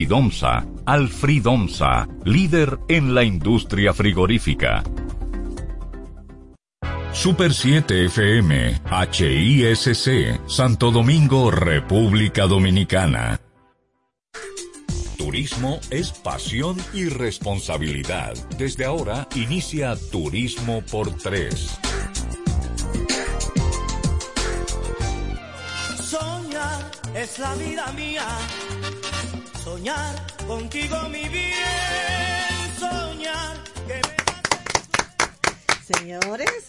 Alfridomsa, Alfridomsa, líder en la industria frigorífica. Super 7 FM, HISC, Santo Domingo, República Dominicana. Turismo es pasión y responsabilidad. Desde ahora inicia Turismo por Tres. Soñar es la vida mía soñar contigo mi bien, soñar que me Señores,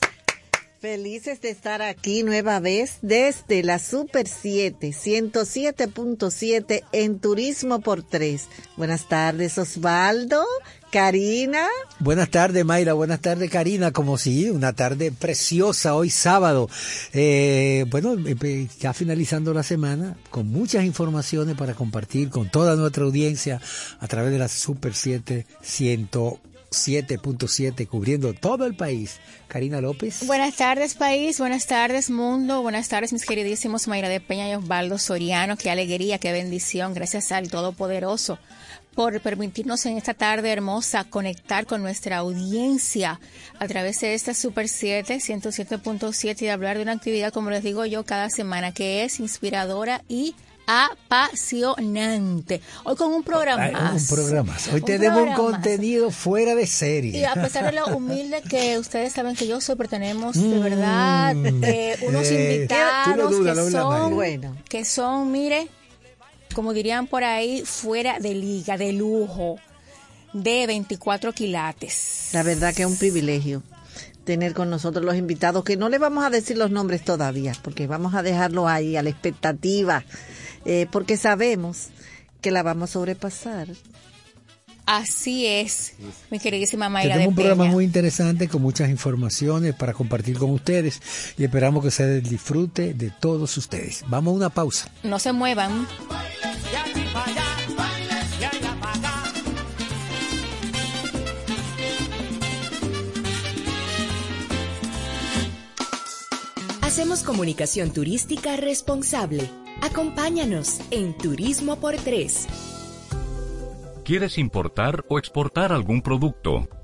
felices de estar aquí nueva vez desde la Super 7, 107.7 en Turismo por 3. Buenas tardes, Osvaldo. Karina. Buenas tardes, Mayra. Buenas tardes, Karina. Como si una tarde preciosa hoy sábado. Eh, bueno, eh, ya finalizando la semana con muchas informaciones para compartir con toda nuestra audiencia a través de la Super 7 107.7 cubriendo todo el país. Karina López. Buenas tardes país, buenas tardes mundo, buenas tardes mis queridísimos Mayra de Peña y Osvaldo Soriano. Qué alegría, qué bendición, gracias al Todopoderoso por permitirnos en esta tarde hermosa conectar con nuestra audiencia a través de esta Super 7, 107.7 y hablar de una actividad, como les digo yo, cada semana que es inspiradora y apasionante. Hoy con un programa más. Un programa Hoy tenemos un contenido fuera de serie. Y a pesar de lo humilde que ustedes saben que yo soy, pero tenemos de mm. verdad eh, unos eh, invitados que, son, bueno. que son, mire, como dirían por ahí, fuera de liga, de lujo, de 24 quilates. La verdad que es un privilegio tener con nosotros los invitados, que no le vamos a decir los nombres todavía, porque vamos a dejarlo ahí a la expectativa, eh, porque sabemos que la vamos a sobrepasar. Así es, mi queridísima Mayra. Tenemos un programa muy interesante con muchas informaciones para compartir con ustedes y esperamos que se disfrute de todos ustedes. Vamos a una pausa. No se muevan. Hacemos comunicación turística responsable. Acompáñanos en Turismo por Tres. ¿Quieres importar o exportar algún producto?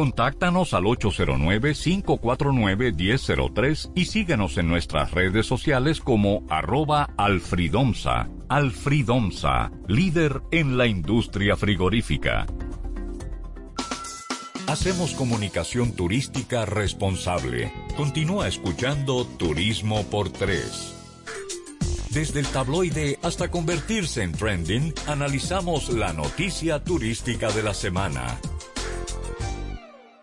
Contáctanos al 809-549-1003 y síguenos en nuestras redes sociales como arroba alfridomsa. Alfridomsa, líder en la industria frigorífica. Hacemos comunicación turística responsable. Continúa escuchando Turismo por Tres. Desde el tabloide hasta convertirse en trending, analizamos la noticia turística de la semana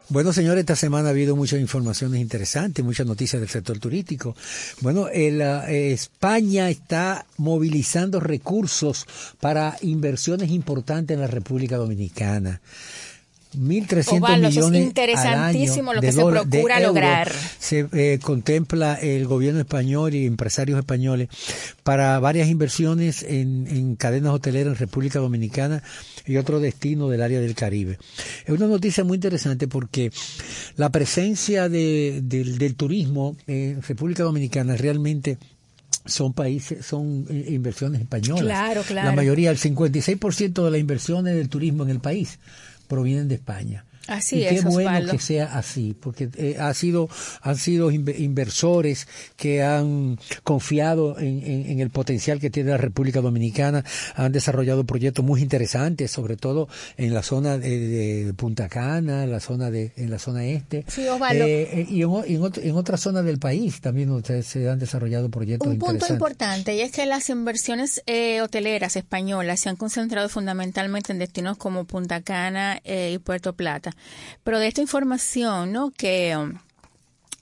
bueno, señores, esta semana ha habido muchas informaciones interesantes, muchas noticias del sector turístico. Bueno, el, eh, España está movilizando recursos para inversiones importantes en la República Dominicana. 1.300 millones interesantísimo lo que se procura lograr. Se eh, contempla el gobierno español y empresarios españoles para varias inversiones en, en cadenas hoteleras en República Dominicana y otro destino del área del Caribe. Es una noticia muy interesante porque la presencia de, del turismo en República Dominicana realmente son países, son eh, inversiones españolas. Claro, claro. La mayoría, el 56% de las inversiones del turismo en el país provienen de España. Así y qué bueno que sea así, porque eh, ha sido, han sido inversores que han confiado en, en, el potencial que tiene la República Dominicana, han desarrollado proyectos muy interesantes, sobre todo en la zona de, Punta Cana, en la zona de, en la zona este, sí, eh, eh, y, en, en, en otras zonas del país también se han desarrollado proyectos Un punto importante y es que las inversiones hoteleras españolas se han concentrado fundamentalmente en destinos como Punta Cana y Puerto Plata. Pero de esta información ¿no? que um,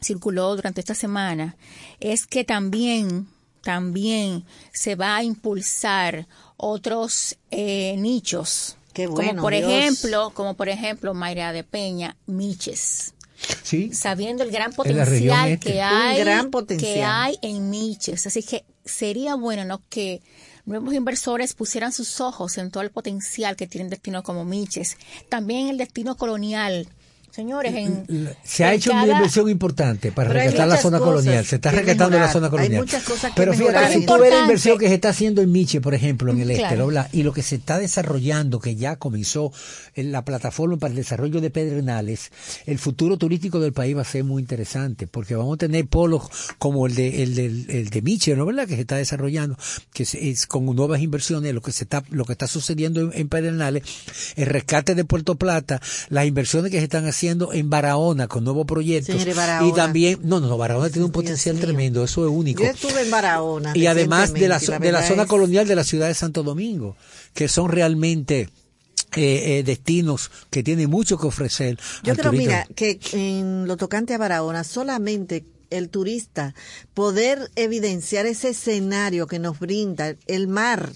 circuló durante esta semana es que también, también se va a impulsar otros eh, nichos Qué bueno, como por Dios. ejemplo, como por ejemplo Mayra de Peña, Miches. Sí. sabiendo el gran potencial este. que hay gran potencial. que hay en Miches. Así que sería bueno ¿no? que nuevos inversores pusieran sus ojos en todo el potencial que tienen destinos como Miches. También el destino colonial. Señores, en, Se ha en hecho una inversión importante para rescatar la zona colonial. Se está rescatando la zona Hay colonial. muchas cosas que Pero fíjate, si tú ves la inversión que se está haciendo en Miche, por ejemplo, en el este, Claro. ¿verdad? y lo que se está desarrollando, que ya comenzó en la plataforma para el desarrollo de Pedernales, el futuro turístico del país va a ser muy interesante, porque vamos a tener polos como el de el de, el de Miche, ¿no verdad? Que se está desarrollando, que es, es con nuevas inversiones, lo que se está lo que está sucediendo en, en Pedernales, el rescate de Puerto Plata, las inversiones que se están haciendo en Barahona con nuevos proyectos y también no, no, no, Barahona tiene un Dios potencial mío. tremendo, eso es único. Yo estuve en Barahona. Y además de la, recientemente, de la zona es- colonial de la ciudad de Santo Domingo, que son realmente eh, eh, destinos que tienen mucho que ofrecer. Yo creo, mira, que en lo tocante a Barahona, solamente el turista poder evidenciar ese escenario que nos brinda el mar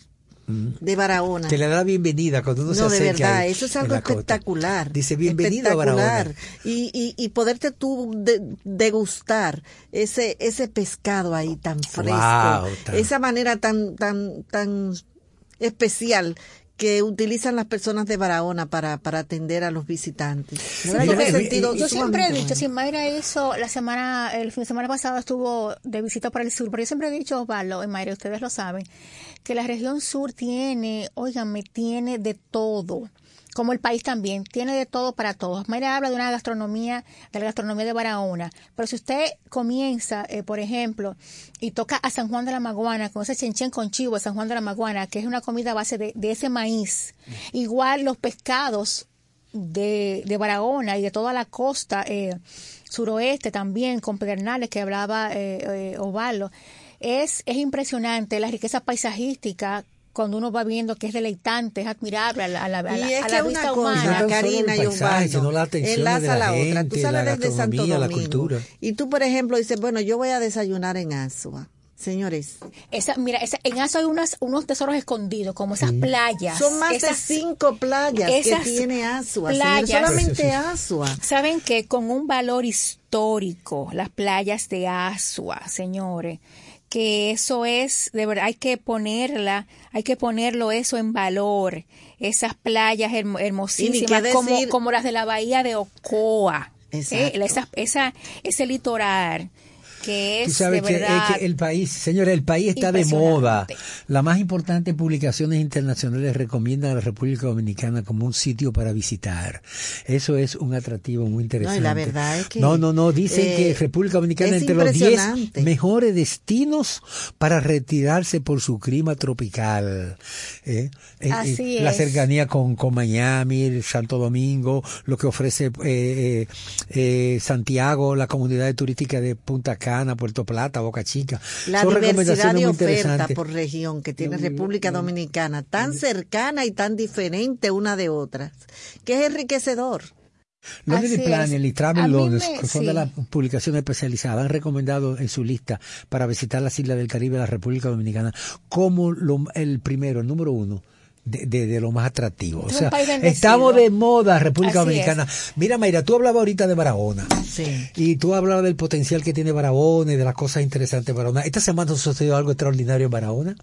de Barahona. que le da la bienvenida cuando uno se No, de acerca verdad, eso es algo la costa. espectacular. Dice bienvenido a Barahona. Espectacular. Y, y, y poderte tú de- degustar ese, ese pescado ahí tan fresco, Wow, tan- esa manera tan, tan, tan especial que utilizan las personas de Barahona para, para atender a los visitantes. Mira, yo sentido siempre he dicho, bueno. si Mayra hizo la semana, el fin de semana pasado estuvo de visita por el sur, pero yo siempre he dicho, Osvaldo y Mayra, ustedes lo saben, que la región sur tiene, óiganme, tiene de todo. Como el país también, tiene de todo para todos. Mayra habla de una gastronomía, de la gastronomía de Barahona. Pero si usted comienza, eh, por ejemplo, y toca a San Juan de la Maguana, con ese chenchen con chivo de San Juan de la Maguana, que es una comida a base de, de ese maíz. Igual los pescados de, de Barahona y de toda la costa eh, suroeste también, con Pedernales que hablaba eh, eh, Osvaldo. Es, es impresionante la riqueza paisajística cuando uno va viendo que es deleitante, es admirable a la, a la, a es a que la una vista cosa, No humana. solo Karina y paisaje, sino la enlaza la la otra. gente, Tú sales la desde Santo Domingo cultura. y tú, por ejemplo, dices, bueno, yo voy a desayunar en Asua. Señores, Esa, mira, esa, en Aso hay unas, unos tesoros escondidos, como esas playas. son más de esas- cinco playas que tiene Asua. playas- señores, solamente Asua. Saben que con un valor histórico, las playas de Asua, señores, que eso es, de verdad, hay que ponerla, hay que ponerlo eso en valor. Esas playas hermo- hermosísimas, como, como las de la bahía de Ocoa. Exacto. Eh, esa, esa, ese litoral que Tú es sabes de que, verdad. es que el país, señores, el país está de moda. Las más importantes publicaciones internacionales recomiendan a la República Dominicana como un sitio para visitar. Eso es un atractivo muy interesante. No, la verdad es que, No, no, no, dicen eh, que República Dominicana es entre los 10 impresionante. mejores destinos para retirarse por su clima tropical. ¿eh? Eh, Así eh, La es. cercanía con, con Miami, el Santo Domingo, lo que ofrece eh, eh, eh, Santiago, la comunidad turística de Punta Cana, Puerto Plata, Boca Chica. La Son diversidad de oferta por región que tiene República Dominicana, tan cercana y tan diferente una de otras, que es enriquecedor. Planet es. y Travel Londres, que son sí. de las publicaciones especializadas, han recomendado en su lista para visitar las islas del Caribe de la República Dominicana como lo- el primero, el número uno. De, de, de lo más atractivo. O sea, estamos de moda, República Así Dominicana. Mira, Mayra, tú hablabas ahorita de Barahona. Sí. Y tú hablabas del potencial que tiene Barahona y de las cosas interesantes de Barahona. Esta semana sucedió algo extraordinario en Barahona.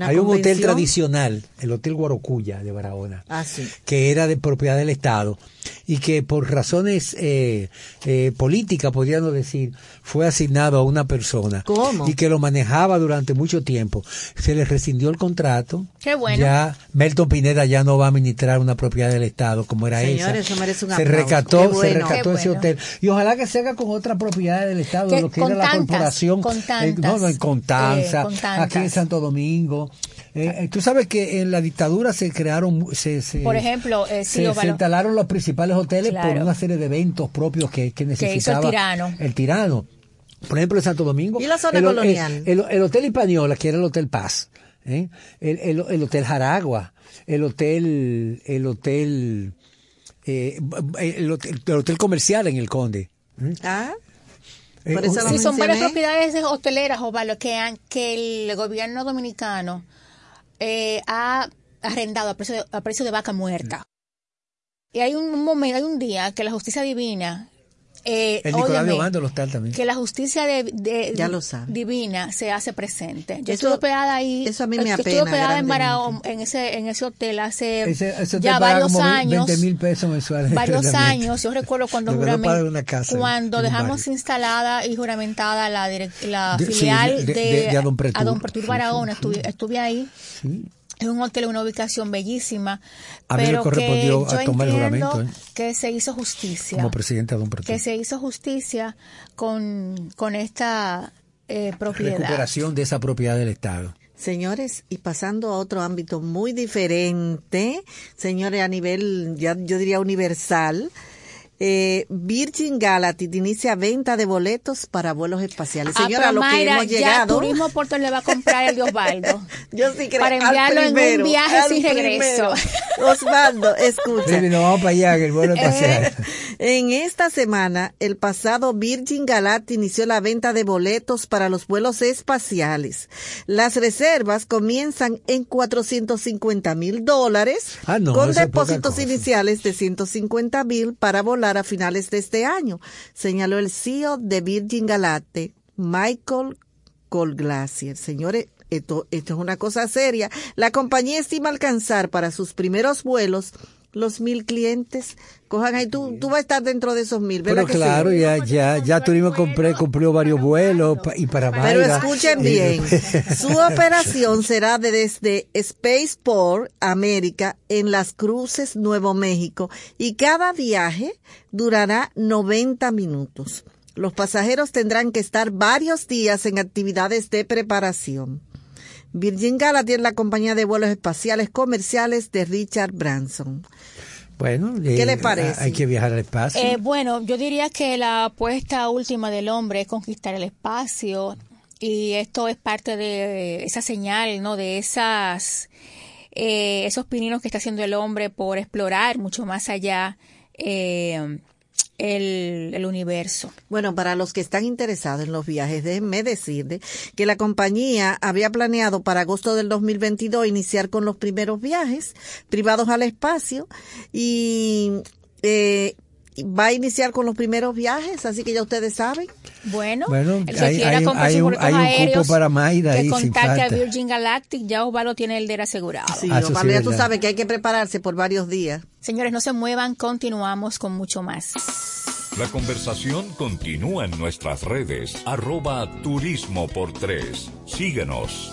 Hay un hotel tradicional, el Hotel Guarocuya de Barahona Ah, sí. que era de propiedad del Estado y que por razones eh, eh, políticas, podríamos decir, fue asignado a una persona ¿Cómo? y que lo manejaba durante mucho tiempo. Se le rescindió el contrato. Qué bueno. Ya Melton Pineda ya no va a administrar una propiedad del Estado como era Señores, esa. eso merece un se recató, Qué se bueno. recató Qué ese bueno. hotel y ojalá que se haga con otra propiedad del Estado, Que lo que con era la tantas, corporación, con eh, tantas, no, no, en Contanza, eh, con aquí en tantas. Santo Domingo. Eh, eh, tú sabes que en la dictadura se crearon, se, se- Por ejemplo, eh, sí, se, se instalaron los principales hoteles Claro. por una serie de eventos propios que, que necesitaba hizo el tirano. el tirano. Por ejemplo, en Santo Domingo. ¿Y la zona el, colonial? El, el- el Hotel Hispaniola, que era el Hotel Paz. ¿eh? El, el- el Hotel Jaragua. El Hotel. El Hotel. eh, el, hotel el hotel comercial en el Conde. ¿eh? Ah, Eh, Sí, son varias propiedades hoteleras, Osvaldo, que, han, que el gobierno dominicano eh, ha arrendado a precio de, a precio de vaca muerta. Y hay un momento, hay un día que la justicia divina eh, El Nicolás de óyeme, lo también. que la justicia de, de- Ya lo sabe. divina se hace presente. Yo Eso- estuve hospedada ahí. eso a mí me yo estuve hospedada en. Barahón, en ese, en ese hotel hace Ese, ya varios como años. 20 mil pesos mensuales. varios años. Yo recuerdo cuando casa cuando dejamos instalada y juramentada la, De- filial de- de, Sí, sí, estuve, sí. estuve ahí. Es un hotel, una ubicación bellísima. A mí me pero correspondió que a yo tomar el entiendo juramento, ¿eh? que se hizo justicia. Como presidente de Don Pretor. que se hizo justicia con, con esta eh, propiedad. Recuperación de esa propiedad del Estado. Señores, y pasando a otro ámbito muy diferente, señores, a nivel, ya yo diría universal, eh, Virgin Galactic inicia venta de boletos para vuelos espaciales. Ah, Señora, lo que hemos ya llegado. Turismo Puerto le va a comprar el de Osvaldo. Yo sí creo Para enviarlo en un viaje sin regreso. primero. Osvaldo, escucha. Baby, nos vamos para allá, que el vuelo espacial. Eh, en esta semana, el pasado Virgin Galactic inició la venta de boletos para los vuelos espaciales. Las reservas comienzan en 450 mil dólares, Ah, no, con depósitos iniciales de 150 mil para volar finales de este año, señaló el CEO de Virgin Galactic, Michael Colglacier. Señores, esto, esto es una cosa seria. La compañía estima alcanzar para sus primeros vuelos los mil clientes. Cojan ahí, tú, tú vas a estar dentro de esos mil, ¿verdad Pero que sí? claro, ya, ya, ya Turismo compré, cumplió varios vuelos pa- y para Pero Mayra. escuchen Y- bien, su operación será de desde Spaceport, América, en Las Cruces, Nuevo México, y cada viaje durará 90 minutos. Los pasajeros tendrán que estar varios días en actividades de preparación. Virgin Galactic es la compañía de vuelos espaciales comerciales de Richard Branson. Bueno, ¿Qué eh, le parece? Hay que viajar al espacio. Eh, bueno, yo diría que la apuesta última del hombre es conquistar el espacio y esto es parte de esa señal, ¿no? De esas eh, esos pininos que está haciendo el hombre por explorar mucho más allá eh, el, el universo. Bueno, para los que están interesados en los viajes, déjenme decirles que la compañía había planeado para agosto del 2022 iniciar con los primeros viajes privados al espacio y eh, va a iniciar con los primeros viajes, así que ya ustedes saben. Bueno, Bueno, el que hay- quiera hay comprar hay sus un- boletos hay un cupo aéreos, para Mayra que ahí sin contacte a. Virgin Galactic, ya Osvaldo tiene el DER asegurado. Sí, Ah, sí Osvaldo, ya tú sabes que hay que prepararse por varios días. Señores, no se muevan, continuamos con mucho más. La conversación continúa en nuestras redes, arroba turismo por tres. Síguenos.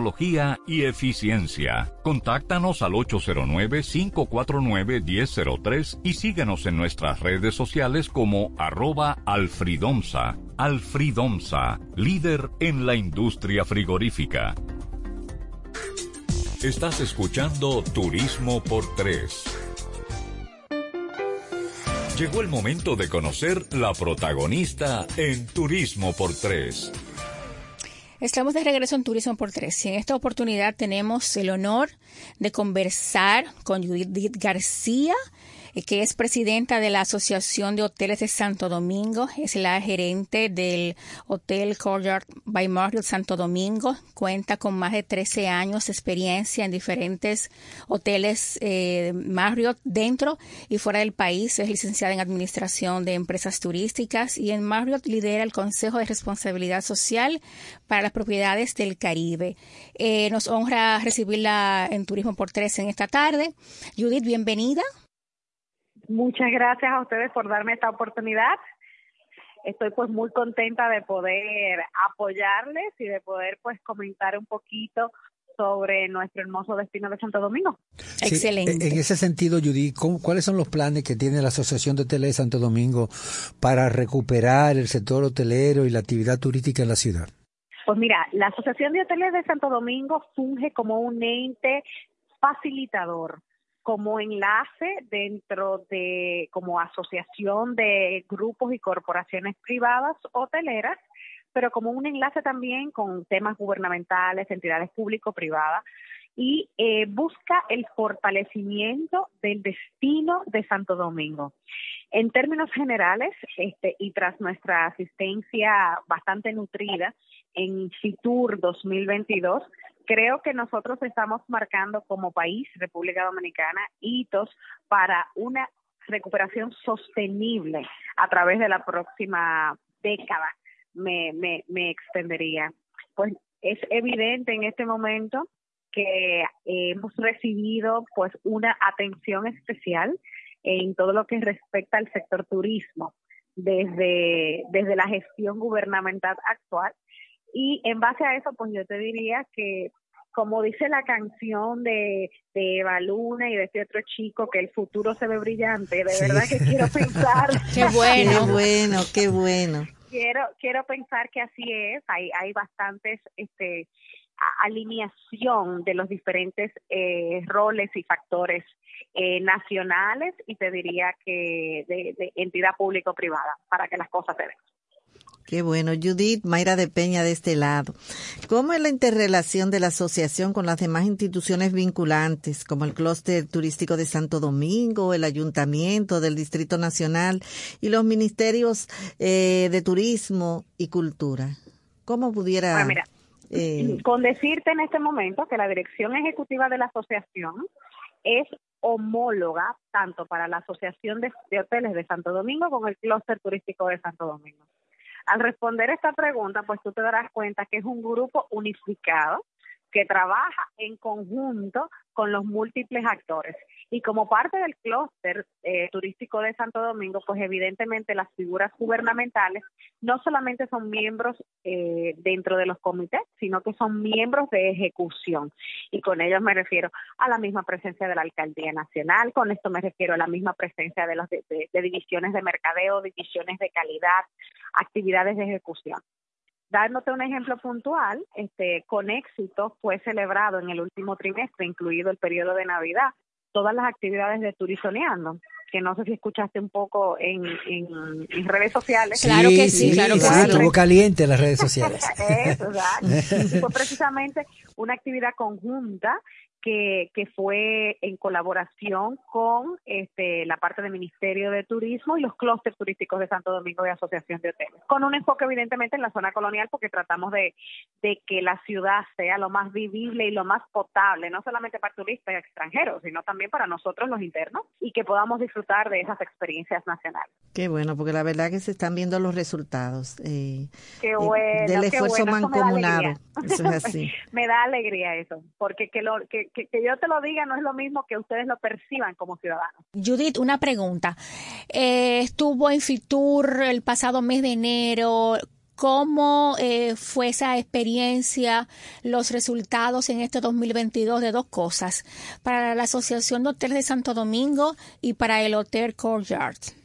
y eficiencia. Contáctanos al 809-549-1003 y síguenos en nuestras redes sociales como arroba alfridomsa. Alfridomsa, líder en la industria frigorífica. Estás escuchando Turismo por Tres. Llegó el momento de conocer la protagonista en Turismo por Tres. Estamos de regreso en Turismo por Tres y en esta oportunidad tenemos el honor de conversar con Judith García, que es presidenta de la Asociación de Hoteles de Santo Domingo, es la gerente del Hotel Courtyard by Marriott Santo Domingo, cuenta con más de 13 años de experiencia en diferentes hoteles eh, Marriott dentro y fuera del país, es licenciada en Administración de Empresas Turísticas y en Marriott lidera el Consejo de Responsabilidad Social para las propiedades del Caribe. Eh, nos honra recibirla en Turismo por Tres en esta tarde. Judith, bienvenida. Muchas gracias a ustedes por darme esta oportunidad. Estoy pues muy contenta de poder apoyarles y de poder pues comentar un poquito sobre nuestro hermoso destino de Santo Domingo. Sí, Excelente. En ese sentido, Judy, ¿cómo- ¿cuáles son los planes que tiene la Asociación de Hoteles de Santo Domingo para recuperar el sector hotelero y la actividad turística en la ciudad? Pues mira, la Asociación de Hoteles de Santo Domingo funge como un ente facilitador, como enlace dentro de, como asociación de grupos y corporaciones privadas hoteleras, pero como un enlace también con temas gubernamentales, entidades público-privadas, y eh, busca el fortalecimiento del destino de Santo Domingo. En términos generales, este, y tras nuestra asistencia bastante nutrida en FITUR 2022, creo que nosotros estamos marcando como país, República Dominicana, hitos para una recuperación sostenible a través de la próxima década, me, me, me extendería. Pues es evidente en este momento que hemos recibido pues una atención especial en todo lo que respecta al sector turismo desde, desde la gestión gubernamental actual. Y en base a eso, pues yo te diría que, como dice la canción de, de Eva Luna y de este otro chico, que el futuro se ve brillante, de verdad que quiero pensar. qué bueno, qué bueno, qué bueno. Quiero, quiero pensar que así es. Hay, hay bastantes este, alineación de los diferentes eh, roles y factores eh, nacionales y te diría que de, entidad público-privada para que las cosas se den. Qué bueno. Judith Mayra de Peña de este lado. ¿Cómo es la interrelación de la asociación con las demás instituciones vinculantes, como el Clúster Turístico de Santo Domingo, el Ayuntamiento del Distrito Nacional y los ministerios eh, de Turismo y Cultura? ¿Cómo pudiera... Pues eh, Con decirte en este momento que la dirección ejecutiva de la asociación es homóloga tanto para la Asociación de, Hoteles de Santo Domingo como el Clúster Turístico de Santo Domingo. Al responder esta pregunta, pues tú te darás cuenta que es un grupo unificado que trabaja en conjunto con los múltiples actores. Y como parte del clúster eh, turístico de Santo Domingo, pues evidentemente las figuras gubernamentales no solamente son miembros eh, dentro de los comités, sino que son miembros de ejecución. Y con ellos me refiero a la misma presencia de la Alcaldía Nacional, con esto me refiero a la misma presencia de, los de divisiones de mercadeo, divisiones de calidad, actividades de ejecución. Dándote un ejemplo puntual, este, con éxito fue celebrado en el último trimestre, incluido el periodo de Navidad, todas las actividades de Turizoneando, que no sé si escuchaste un poco en, en, redes sociales. claro que sí, claro que sí. Estuvo caliente las redes sociales. Eso, Fue precisamente una actividad conjunta que, que fue en colaboración con este, la parte del Ministerio de Turismo y los clústeres turísticos de Santo Domingo de Asociación de Hoteles, con un enfoque evidentemente en la zona colonial porque tratamos de, de que la ciudad sea lo más vivible y lo más potable, no solamente para turistas y extranjeros, sino también para nosotros los internos y que podamos disfrutar de esas experiencias nacionales. Qué bueno, porque la verdad que se están viendo los resultados eh, qué bueno, del esfuerzo mancomunado. Eso es así. me da alegría eso, porque que, lo, que, que, yo te lo diga no es lo mismo que ustedes lo perciban como ciudadanos. Judith, una pregunta. Eh, estuvo en Fitur el pasado mes de enero. ¿Cómo eh, fue esa experiencia, los resultados en este 2022 de dos cosas, para la Asociación de Hoteles de Santo Domingo y para el Hotel Courtyard?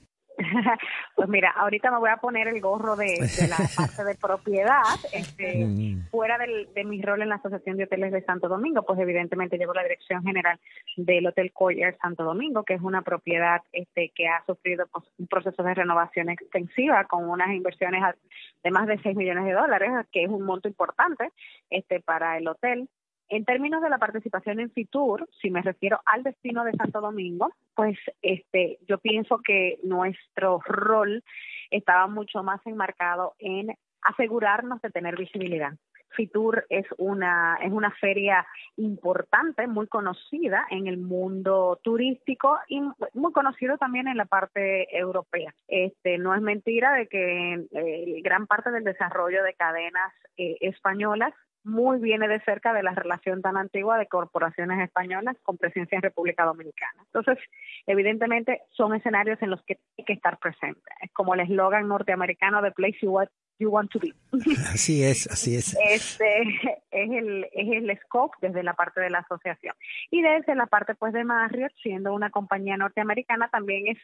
Pues mira, ahorita me voy a poner el gorro de, la parte de propiedad, este, mm. fuera del, de mi rol en la Asociación de Hoteles de Santo Domingo, pues evidentemente llevo la dirección general del Hotel Coyer Santo Domingo, que es una propiedad este, que ha sufrido pues, un proceso de renovación extensiva con unas inversiones de más de 6 millones de dólares, que es un monto importante este, para el hotel. En términos de la participación en FITUR, si me refiero al destino de Santo Domingo, pues este, yo pienso que nuestro rol estaba mucho más enmarcado en asegurarnos de tener visibilidad. FITUR es una es una feria importante, muy conocida en el mundo turístico y muy conocido también en la parte europea. Este no es mentira de que eh, gran parte del desarrollo de cadenas eh, españolas muy viene de cerca de la relación tan antigua de corporaciones españolas con presencia en República Dominicana. Entonces, evidentemente son escenarios en los que hay que estar presente. Es como el eslogan norteamericano de Place You Want you want to be. Así es, así es. Este es el, es el scope desde la parte de la asociación. Y desde la parte pues de Marriott, siendo una compañía norteamericana, también es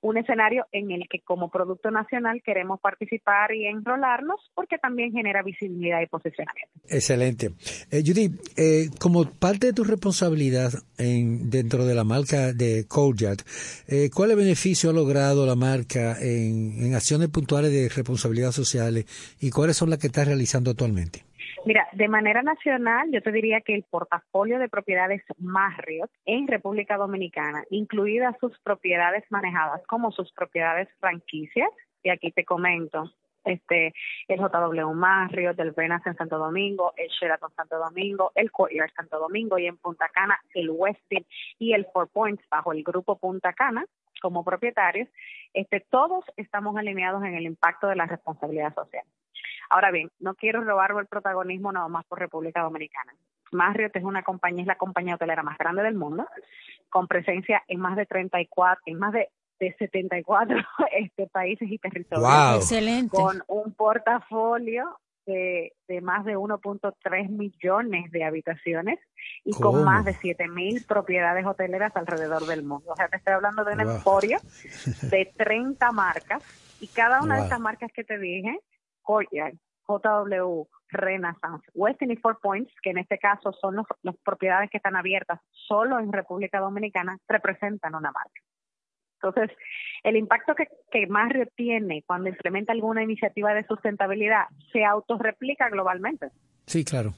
un escenario en el que como producto nacional queremos participar y enrolarnos porque también genera visibilidad y posicionamiento. Excelente. Eh, Judy, eh, como parte de tu responsabilidad en, dentro de la marca de Kojak, eh, ¿cuál beneficio ha logrado la marca en, en acciones puntuales de responsabilidad social y cuáles son las que está realizando actualmente? Mira, de manera nacional, yo te diría que el portafolio de propiedades Marriott en República Dominicana, incluidas sus propiedades manejadas como sus propiedades franquicias, y aquí te comento, este, el JW Marriott, el Venas en Santo Domingo, el Sheraton Santo Domingo, el Courtyard Santo Domingo y en Punta Cana el Westin y el Four Points bajo el grupo Punta Cana como propietarios, este, todos estamos alineados en el impacto de la responsabilidad social. Ahora bien, no quiero robar el protagonismo nada más por República Dominicana. Marriott es una compañía, es la compañía hotelera más grande del mundo, con presencia en más de 34, en más de, de 74 este, países y territorios. Excelente. Con un portafolio de, de más de 1.3 millones de habitaciones y con más de 7.000 propiedades hoteleras alrededor del mundo. O sea, te estoy hablando de un emporio de 30 marcas y cada una de estas marcas que te dije Courtyard, JW, Renaissance, Westin y Four Points, que en este caso son las propiedades que están abiertas solo en República Dominicana, representan una marca. Entonces, el impacto que, que Marriott tiene cuando implementa alguna iniciativa de sustentabilidad se autorreplica globalmente. Sí, claro.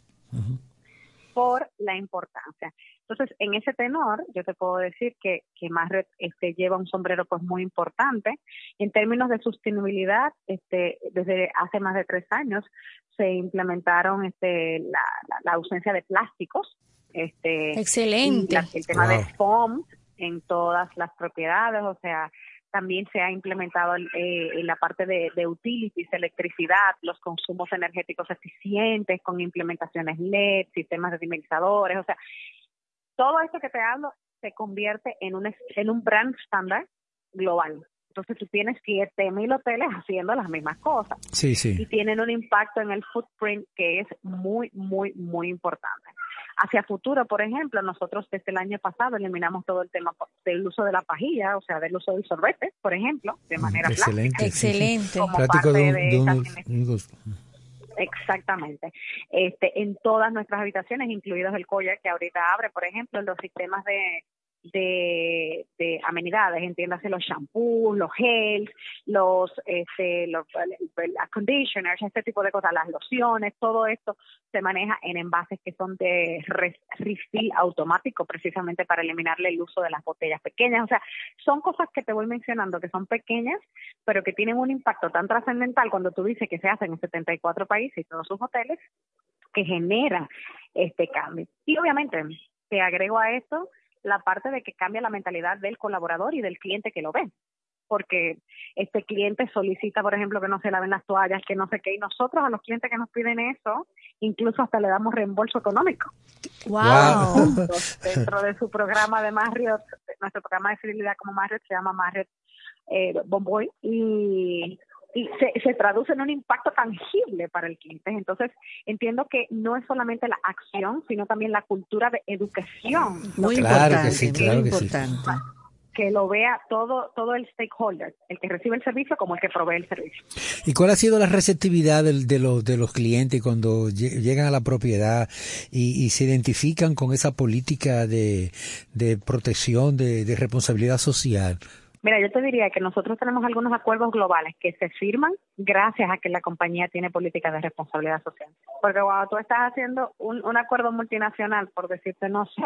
Por la importancia. Entonces, en ese tenor, yo te puedo decir que, que Marriott este, lleva un sombrero pues muy importante. En términos de sostenibilidad, este, desde hace más de tres años se implementaron este, la, la, ausencia de plásticos. Este, Excelente. el tema de foam en todas las propiedades, o sea, también se ha implementado eh, en la parte de, de, utilities, electricidad, los consumos energéticos eficientes con implementaciones LED, sistemas de dimerizadores, o sea, todo esto que te hablo se convierte en un, en un brand standard global. Entonces tú tienes 7.000 hoteles haciendo las mismas cosas. Sí, sí. Y tienen un impacto en el footprint que es muy, muy, muy importante. Hacia futuro, por ejemplo, nosotros desde el año pasado eliminamos todo el tema del uso de la pajilla, o sea, del uso del sorbete, por ejemplo, de manera Excelente, plástica. Excelente. Como parte de un- de un- Exactamente. Este, en todas nuestras habitaciones, incluidos el collar que ahorita abre, por ejemplo, los sistemas de, de, de amenidades, entiéndase los shampoos, los gels, los, este, los conditioners, este tipo de cosas, las lociones, todo esto se maneja en envases que son de re- refill automático, precisamente para eliminarle el uso de las botellas pequeñas. O sea, son cosas que te voy mencionando que son pequeñas, pero que tienen un impacto tan trascendental cuando tú dices que se hacen en 74 países y todos sus hoteles, que genera este cambio. Y obviamente, te agrego a esto la parte de que cambia la mentalidad del colaborador y del cliente que lo ve. Porque este cliente solicita, por ejemplo, que no se laven las toallas, que no sé qué, y nosotros a los clientes que nos piden eso, incluso hasta le damos reembolso económico. Wow. Entonces, dentro de su programa de Marriott, nuestro programa de fidelidad como Marriott se llama Marriott eh, Bomboy y, y se, se traduce en un impacto tangible para el cliente. Entonces, entiendo que no es solamente la acción, sino también la cultura de educación Muy Claro que importante, muy que sí. importante. que lo vea todo todo el stakeholder, el que recibe el servicio como el que provee el servicio. ¿Y cuál ha sido la receptividad del- de, los, de los clientes cuando lle- llegan a la propiedad y, y se identifican con esa política de, de protección, de, de responsabilidad social? Mira, yo te diría que nosotros tenemos algunos acuerdos globales que se firman gracias a que la compañía tiene políticas de responsabilidad social. Porque cuando tú estás haciendo un, un acuerdo multinacional, por decirte, no sé,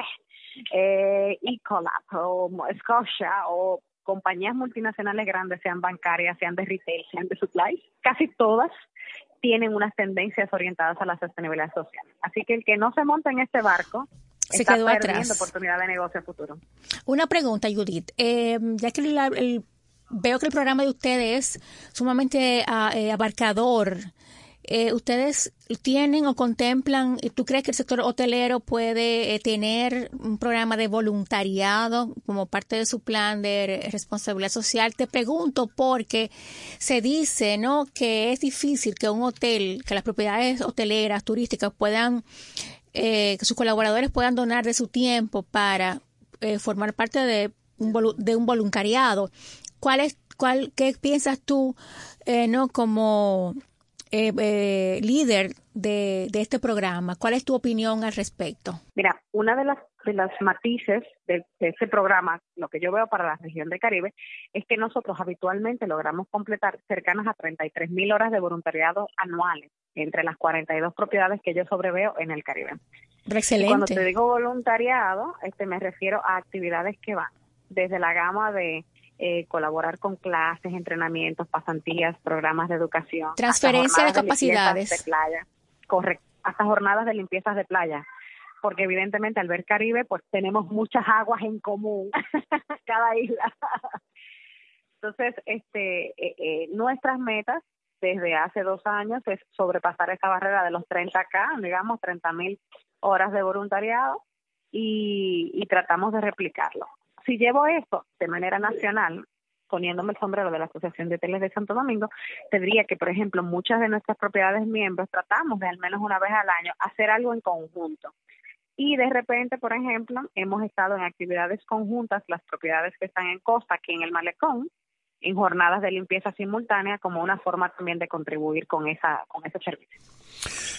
eh, Ecolab o Scotia o compañías multinacionales grandes, sean bancarias, sean de retail, sean de supplies, casi todas tienen unas tendencias orientadas a la sostenibilidad social. Así que el que no se monta en este barco Se está quedó atrás. oportunidad de negocio futuro. Una pregunta, Judith. Eh, ya que el- veo que el programa de ustedes es sumamente ah, eh, abarcador, eh, ¿ustedes tienen o contemplan, tú crees que el sector hotelero puede eh, tener un programa de voluntariado como parte de su plan de responsabilidad social? Te pregunto porque se dice, ¿no?, que es difícil que un hotel, que las propiedades hoteleras, turísticas puedan, eh, que sus colaboradores puedan donar de su tiempo para formar parte de un, de un voluntariado. ¿Cuál es, cuál, qué piensas tú, no, como eh, eh, líder de, este programa. ¿Cuál es tu opinión al respecto? Mira, una de las de las matices de, ese programa, lo que yo veo para la región del Caribe, es que nosotros habitualmente logramos completar cercanas a 33 mil horas de voluntariado anuales entre las 42 propiedades que yo sobreveo en el Caribe. Excelente. cuando te digo voluntariado, este me refiero a actividades que van desde la gama de eh, colaborar con clases, entrenamientos, pasantías, programas de educación. Transferencia de capacidades. De playa. Correcto. Hasta jornadas de limpiezas de playa. Porque evidentemente al ver Caribe, pues tenemos muchas aguas en común, cada isla. Entonces, este, eh, eh, nuestras metas desde hace dos años es sobrepasar esa barrera de los 30K, digamos, 30 mil horas de voluntariado y, y tratamos de replicarlo si llevo eso de manera nacional, poniéndome el sombrero de la Asociación de Hoteles de Santo Domingo, tendría que, por ejemplo, muchas de nuestras propiedades miembros tratamos de al menos una vez al año hacer algo en conjunto. Y de repente, por ejemplo, hemos estado en actividades conjuntas, las propiedades que están en costa, aquí en el malecón, en jornadas de limpieza simultánea como una forma también de contribuir con esa con ese servicio.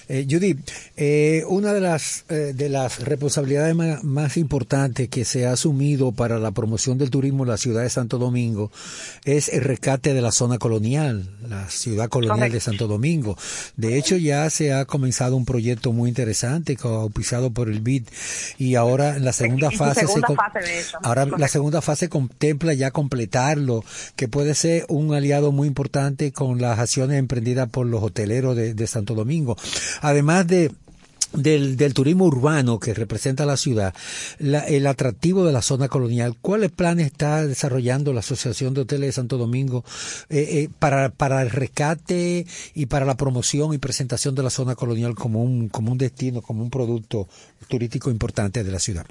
Eh, Judy, eh, una de las, eh, de las responsabilidades más, importantes que se ha asumido para la promoción del turismo en la ciudad de Santo Domingo es el rescate de la zona colonial, la ciudad colonial de Santo Domingo. De hecho, ya se ha comenzado un proyecto muy interesante, auspiciado por el BID, y ahora en la segunda fase, ahora la segunda fase contempla ya completarlo, que puede ser un aliado muy importante con las acciones emprendidas por los hoteleros de Santo Domingo además de del, turismo urbano que representa la ciudad, el atractivo de la zona colonial, ¿cuáles planes está desarrollando la Asociación de Hoteles de Santo Domingo eh, eh, para, para el rescate y para la promoción y presentación de la zona colonial como un, como un destino, como un producto turístico importante de la ciudad?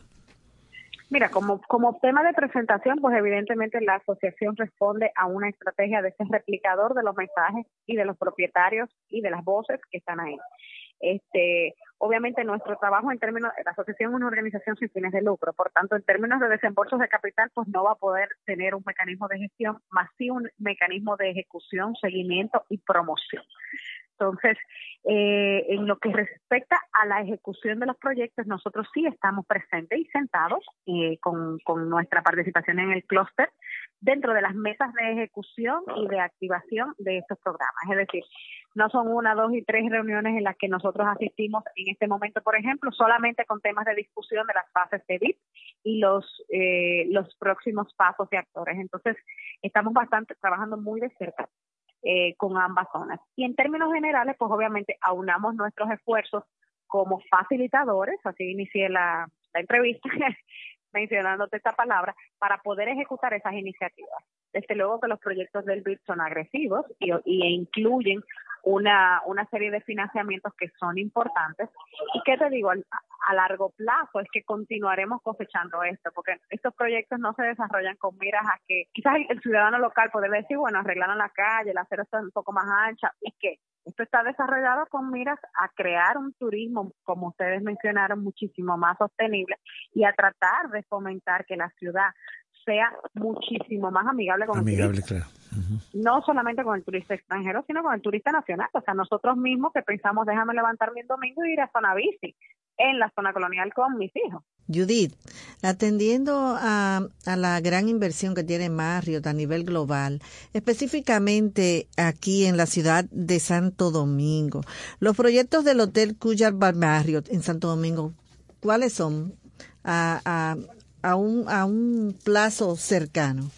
Mira, como, como tema de presentación, pues evidentemente la asociación responde a una estrategia de ese replicador de los mensajes y de los propietarios y de las voces que están ahí. Este, obviamente nuestro trabajo en términos, la asociación es una organización sin fines de lucro, por tanto en términos de desembolsos de capital pues no va a poder tener un mecanismo de gestión, más sí un mecanismo de ejecución, seguimiento y promoción. Entonces, eh, en lo que respecta a la ejecución de los proyectos, nosotros sí estamos presentes y sentados eh, con, nuestra participación en el clúster dentro de las mesas de ejecución y de activación de estos programas. Es decir, no son una, dos y tres reuniones en las que nosotros asistimos en este momento, por ejemplo, solamente con temas de discusión de las fases de VIP y los, eh, los próximos pasos de actores. Entonces, estamos bastante trabajando muy de cerca eh, con ambas zonas. Y en términos generales, pues obviamente aunamos nuestros esfuerzos como facilitadores, así inicié la, entrevista mencionándote esta palabra, para poder ejecutar esas iniciativas. Desde luego que los proyectos del BID son agresivos y, incluyen una, una serie de financiamientos que son importantes. ¿Y qué te digo? A, largo plazo es que continuaremos cosechando esto, porque estos proyectos no se desarrollan con miras a que quizás el, ciudadano local puede decir, bueno, arreglaron la calle, la acera está un poco más ancha, y que esto está desarrollado con miras a crear un turismo, como ustedes mencionaron, muchísimo más sostenible y a tratar de fomentar que la ciudad sea muchísimo más amigable con el turista. No solamente con el turista extranjero, sino con el turista nacional. O sea, nosotros mismos que pensamos, déjame levantarme un domingo y ir a zona bici en la zona colonial con mis hijos. Judith, atendiendo a, a, la gran inversión que tiene Marriott a nivel global, específicamente aquí en la ciudad de Santo Domingo, los proyectos del Hotel Cuyar Marriott en Santo Domingo, ¿cuáles son? A, a, a un, a un plazo cercano?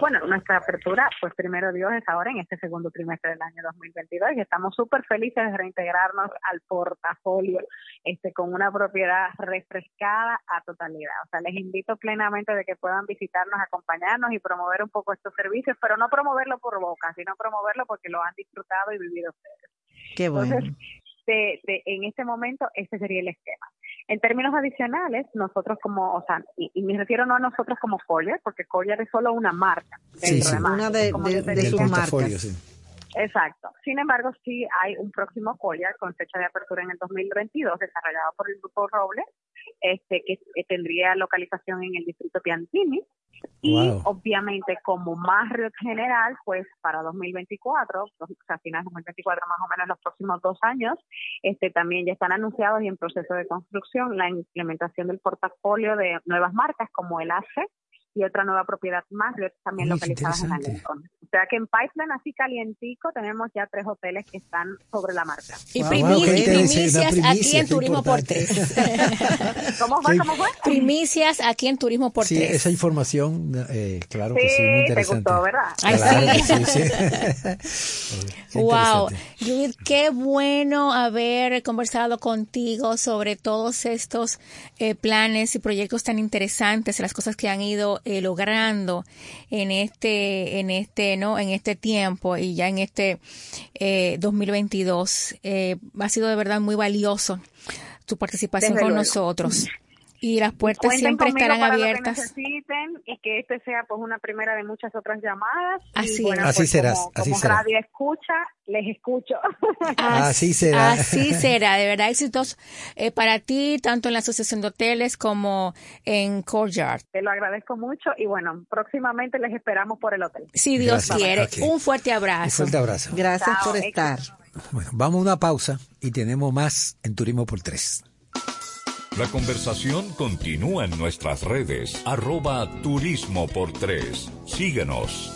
Bueno, nuestra apertura, pues primero Dios, es ahora en este segundo trimestre del año 2022 y estamos súper felices de reintegrarnos al portafolio este con una propiedad refrescada a totalidad. O sea, les invito plenamente de que puedan visitarnos, acompañarnos y promover un poco estos servicios, pero no promoverlo por boca, sino promoverlo porque lo han disfrutado y vivido ustedes. Qué bueno. Entonces, de, de, en este momento, ese sería el esquema. En términos adicionales, nosotros como, o sea, y, y me refiero no a nosotros como Collier, porque Collier es solo una marca. Sí, sí. de marcas, Una de, sus marcas. sí. Exacto. Sin embargo, sí hay un próximo Collier con fecha de apertura en el 2022, desarrollado por el Grupo Robles, este que, que tendría localización en el distrito Piantini. Y Wow. obviamente como Marriott general, pues para 2024, o sea, finales de 2024 más o menos los próximos dos años, este también ya están anunciados y en proceso de construcción la implementación del portafolio de nuevas marcas como el ACE y otra nueva propiedad Marriott también localizadas en la interesante. Lincoln. O sea que en Pipeline así calientico tenemos ya tres hoteles que están sobre la marca. Y, Wow, primi- wow, y interesante, primicias aquí primicia, en qué Turismo por importante. Tres. ¿Cómo fue? Sí. ¿Cómo fue? primicias aquí en Turismo por Sí, Tres. esa información, eh, claro que sí, muy Sí, te interesante. gustó, ¿verdad? Ay, Claro sí. sí, sí. Wow, interesante. Judith, qué bueno haber conversado contigo sobre todos estos eh, planes y proyectos tan interesantes, las cosas que han ido eh, logrando en este, en este, no, en este tiempo y ya en este eh, 2022. Eh, ha sido de verdad muy valioso tu participación Desde con luego. nosotros y las puertas Cuenten siempre estarán para abiertas. Lo que necesiten y que este sea pues una primera de muchas otras llamadas. Así y, bueno. Así pues, serás, como, así como será. radio escucha, les escucho. Así será. Así será, de verdad éxitos eh, para ti, tanto en la Asociación de Hoteles como en Courtyard. Te lo agradezco mucho y bueno, próximamente les esperamos por el hotel. Si Dios Gracias. quiere, un fuerte Un abrazo. fuerte abrazo. Gracias Chao, por éxito. estar. Bueno, vamos a una pausa y tenemos más en Turismo por Tres. La conversación continúa en nuestras redes, arroba turismo por tres. Síguenos.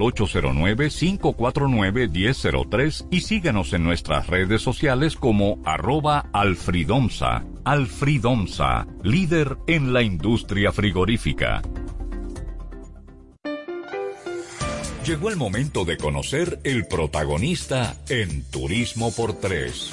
809-549-1003 y síguenos en nuestras redes sociales como arroba alfridomsa. Alfridomsa, líder en la industria frigorífica. Llegó el momento de conocer el protagonista en Turismo por Tres.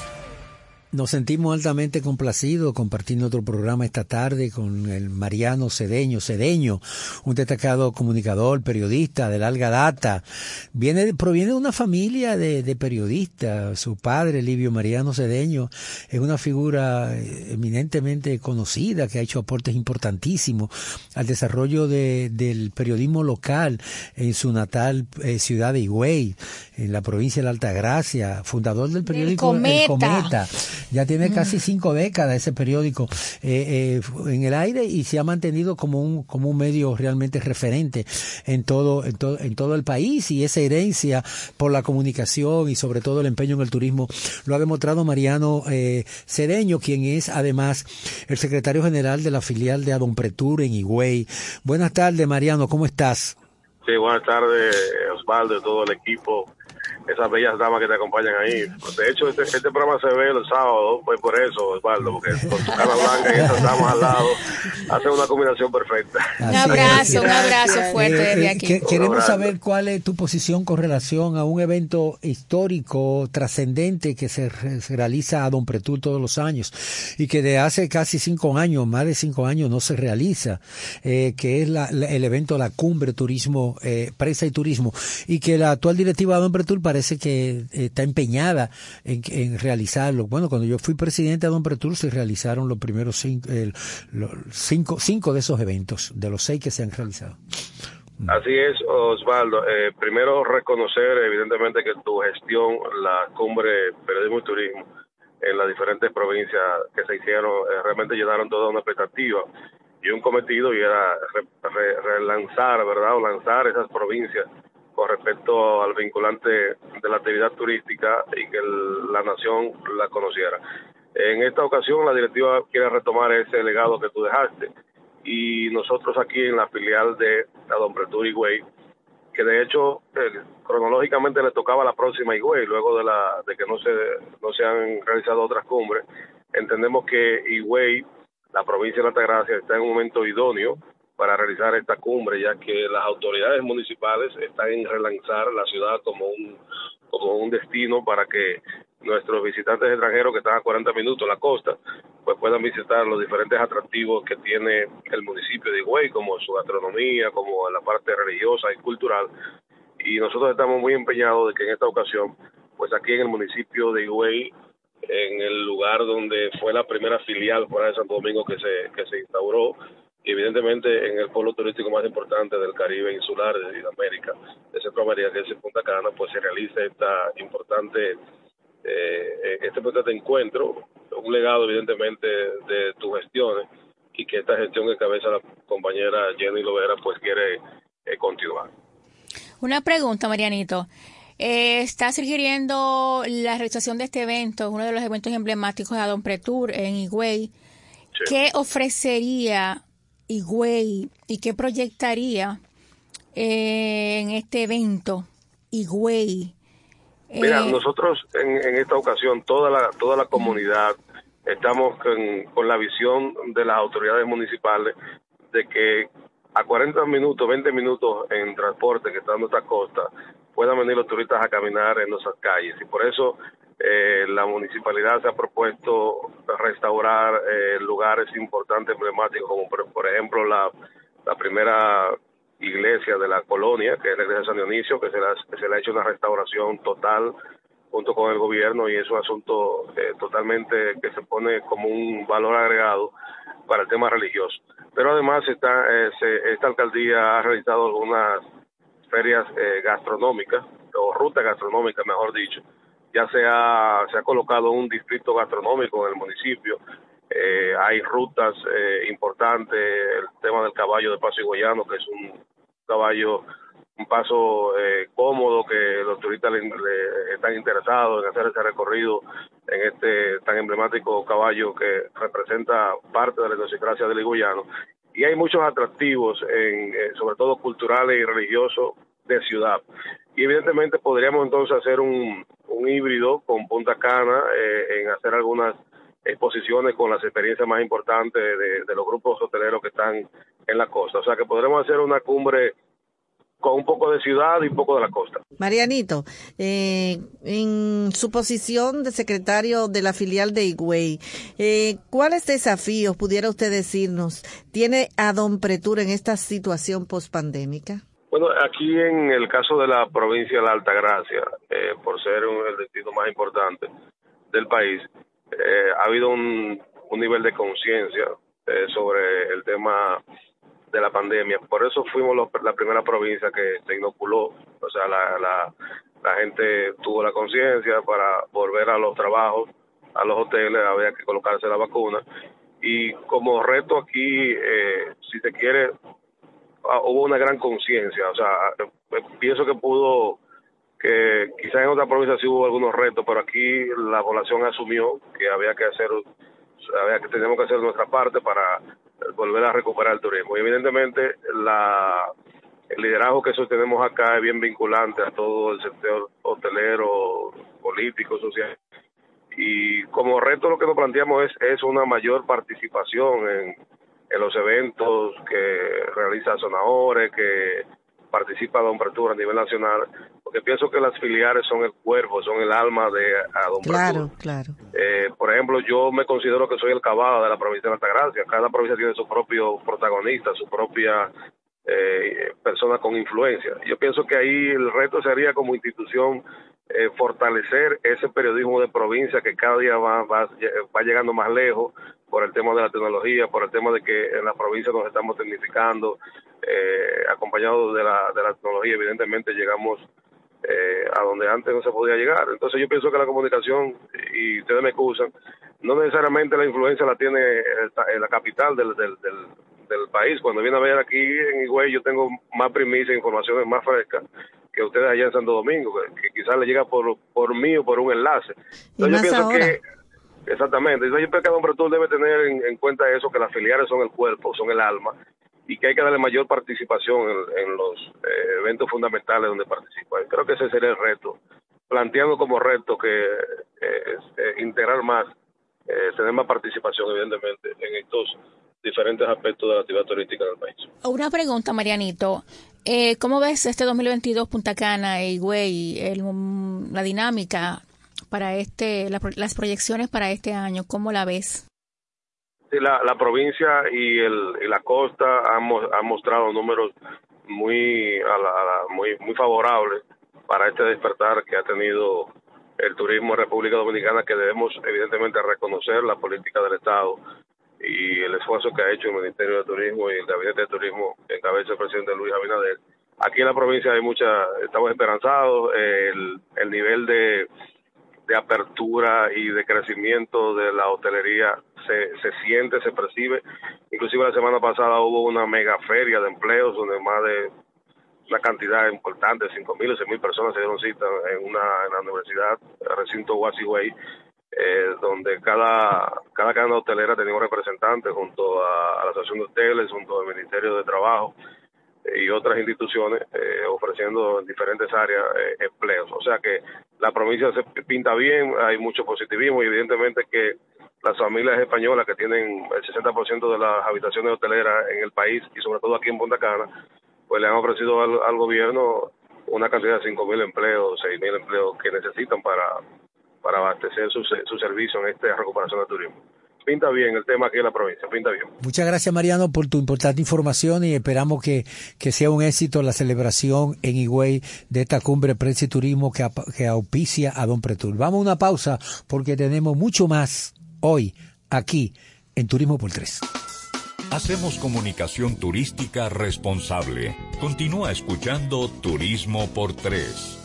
Nos sentimos altamente complacidos compartiendo otro programa esta tarde con el Mariano Cedeño. Cedeño, un destacado comunicador, periodista de larga data. Viene, proviene de una familia de, de periodistas. Su padre, Livio Mariano Cedeño, es una figura eminentemente conocida que ha hecho aportes importantísimos al desarrollo de, del periodismo local en su natal eh, ciudad de Higüey, en la provincia de la Altagracia, fundador del periódico Cometa. El Cometa. Ya tiene casi cinco décadas ese periódico eh, eh, en el aire y se ha mantenido como un como un medio realmente referente en todo en todo en todo el país y esa herencia por la comunicación y sobre todo el empeño en el turismo lo ha demostrado Mariano eh, Cedeño, quien es además el secretario general de la filial de Adonpretur en Higüey. Buenas tardes, Mariano, ¿cómo estás? Sí, buenas tardes, Osvaldo todo el equipo. Esas bellas damas que te acompañan ahí. De hecho, este, este programa se ve el sábado, pues por eso, Osvaldo, porque con tu cara blanca y esas damas al lado, hace una combinación perfecta. un abrazo, un abrazo fuerte Eh, desde eh, aquí. que- queremos abrazo. saber cuál es tu posición con relación a un evento histórico, trascendente, que se, re- se realiza a Don Pretul todos los años y que de hace casi cinco años, más de cinco años, no se realiza, eh, que es la- la- el evento La Cumbre Turismo, eh, Presa y Turismo, y que la actual directiva de Don Pretul parece que eh, está empeñada en, realizarlo. Bueno, cuando yo fui presidente de Don Pretul se realizaron los primeros cinco, el- los cinco, cinco de esos eventos, de los seis que se han realizado. Así es, Osvaldo. Eh, primero reconocer, evidentemente, que tu gestión, la cumbre Periodismo y Turismo, en las diferentes provincias que se hicieron, eh, realmente llenaron toda una expectativa y un cometido y era re- re- relanzar, ¿verdad? O lanzar esas provincias con respecto al vinculante de la actividad turística y que la nación la conociera. En esta ocasión la directiva quiere retomar ese legado que tú dejaste y nosotros aquí en la filial de la Don Pretur Higüey, que de hecho eh, cronológicamente le tocaba la próxima Higüey, luego de la de que no se no se han realizado otras cumbres, entendemos que Higüey, la provincia de Altagracia, está en un momento idóneo para realizar esta cumbre, ya que las autoridades municipales están en relanzar la ciudad como un como un destino para que nuestros visitantes extranjeros que están a 40 minutos en la costa, pues puedan visitar los diferentes atractivos que tiene el municipio de Higüey, como su gastronomía, como la parte religiosa y cultural. Y nosotros estamos muy empeñados de que en esta ocasión, pues aquí en el municipio de Higüey, en el lugar donde fue la primera filial fuera de Santo Domingo que se, que se instauró, y evidentemente en el pueblo turístico más importante del Caribe insular de América, de Centroamérica, que es Punta Cana, pues se realiza esta importante eh, este importante encuentro, un legado evidentemente de tus gestiones y que esta gestión que cabeza la compañera Jenny Lovera pues quiere eh, continuar. Una pregunta, Marianito. Eh, está sugiriendo la realización de este evento, uno de los eventos emblemáticos de Don Pretur en Higüey. ¿Qué ofrecería Higüey y qué proyectaría eh, en este evento Higüey? Mira, Eh, nosotros en, en esta ocasión, toda la, toda la comunidad, estamos con, con la visión de las autoridades municipales de que a 40 minutos, 20 minutos en transporte que está en nuestra costa, puedan venir los turistas a caminar en nuestras calles. Y por eso eh, la municipalidad se ha propuesto restaurar eh, lugares importantes, emblemáticos, como por, por ejemplo la, la primera iglesia de la colonia, que es la iglesia de San Dionisio, que se le, ha- se le ha hecho una restauración total junto con el gobierno y es un asunto eh, totalmente que se pone como un valor agregado para el tema religioso. Pero además está, eh, se- esta alcaldía ha realizado algunas ferias eh, gastronómicas o rutas gastronómicas, mejor dicho. Ya se ha, se ha colocado un distrito gastronómico en el municipio. Eh, hay rutas eh, importantes, el tema del caballo de Paso Higüeyano, que es un caballo, un paso eh, cómodo que los turistas le- están interesados en hacer ese recorrido en este tan emblemático caballo que representa parte de la idiosincrasia del higüeyano. Y hay muchos atractivos, en, eh, sobre todo culturales y religiosos, de ciudad. Y evidentemente podríamos entonces hacer un, un híbrido con Punta Cana eh, en hacer algunas exposiciones con las experiencias más importantes de, los grupos hoteleros que están en la costa. O sea que podremos hacer una cumbre con un poco de ciudad y un poco de la costa. Marianito, eh, en su posición de secretario de la filial de Higüey, eh, ¿cuáles desafíos pudiera usted decirnos tiene a Don Pretur en esta situación pospandémica? Bueno, aquí en el caso de la provincia de la Altagracia, eh, por ser un- el destino más importante del país, eh, ha habido un, nivel de conciencia eh, sobre el tema de la pandemia. Por eso fuimos los- la primera provincia que se inoculó. O sea, la, la, la gente tuvo la conciencia para volver a los trabajos, a los hoteles, había que colocarse la vacuna. Y como reto aquí, eh, si se quiere, hubo una gran conciencia. O sea, eh, pienso que pudo, que quizás en otra provincia sí hubo algunos retos, pero aquí la población asumió que había que hacer, había que teníamos que hacer nuestra parte para volver a recuperar el turismo. Y evidentemente la el liderazgo que sostenemos acá es bien vinculante a todo el sector hotelero, político, social. Y como reto lo que nos planteamos es, es una mayor participación en, en los eventos que realiza Sonadores, que participa Don Pretura a nivel nacional, porque pienso que las filiales son el cuerpo, son el alma de a Don Claro, claro. Eh, por ejemplo, yo me considero que soy el cabada de la provincia de Altagracia. Cada provincia tiene su propio protagonista, su propia eh, persona con influencia. Yo pienso que ahí el reto sería como institución eh, fortalecer ese periodismo de provincia que cada día va, va, va llegando más lejos por el tema de la tecnología, por el tema de que en la provincia nos estamos tecnificando, eh, acompañado de la, de la tecnología, evidentemente llegamos eh, a donde antes no se podía llegar. Entonces yo pienso que la comunicación, y ustedes me excusan, no necesariamente la influencia la tiene en la capital del, del, del, del país. Cuando viene a ver aquí en Higüey yo tengo más primicias, informaciones más frescas que ustedes allá en Santo Domingo, que, que quizás le llega por, por mí o por un enlace. Entonces yo pienso ahora. que Exactamente. Yo creo que Don Bretul debe tener en, en, cuenta eso, que las filiales son el cuerpo, son el alma, y que hay que darle mayor participación en, los eh, eventos fundamentales donde participa. Creo que ese sería el reto, planteando como reto que eh, eh, integrar más, tener más participación, evidentemente, en estos diferentes aspectos de la actividad turística del país. Una pregunta, Marianito. Eh, ¿Cómo ves este 2022 Punta Cana, Higüey, el, la dinámica para este, la, las proyecciones para este año? ¿Cómo la ves? Sí, la, la provincia y, el, y la costa han, mostrado números muy, a la, a la, muy, muy favorables para este despertar que ha tenido el turismo en República Dominicana, que debemos evidentemente reconocer la política del Estado y el esfuerzo que ha hecho el Ministerio de Turismo y el Gabinete de Turismo en cabeza del presidente Luis Abinader. Aquí en la provincia hay mucha, estamos esperanzados, el, el nivel de, de apertura y de crecimiento de la hotelería se, se siente, se percibe. Inclusive la semana pasada hubo una mega feria de empleos donde más de una cantidad importante, cinco mil o seis mil personas se dieron cita en una en la universidad, el recinto Guasihuey, eh, donde cada, cada cadena hotelera tenía un representante junto a la Asociación de Hoteles, junto al Ministerio de Trabajo y otras instituciones eh, ofreciendo en diferentes áreas eh, empleos. O sea que la provincia se pinta bien, hay mucho positivismo y evidentemente que las familias españolas que tienen el 60% de las habitaciones hoteleras en el país y sobre todo aquí en Punta Cana, pues le han ofrecido al, al gobierno una cantidad de 5.000 empleos, 6.000 empleos que necesitan para, para abastecer su, su servicio en esta recuperación del turismo pinta bien el tema aquí en la provincia, pinta bien. Muchas gracias Mariano por tu importante información y esperamos que, que sea un éxito la celebración en Higüey de esta cumbre Prensa y Turismo que, que auspicia a Don Pretul. Vamos a una pausa porque tenemos mucho más hoy aquí en Turismo por Tres. Hacemos comunicación turística responsable. Continúa escuchando Turismo por Tres.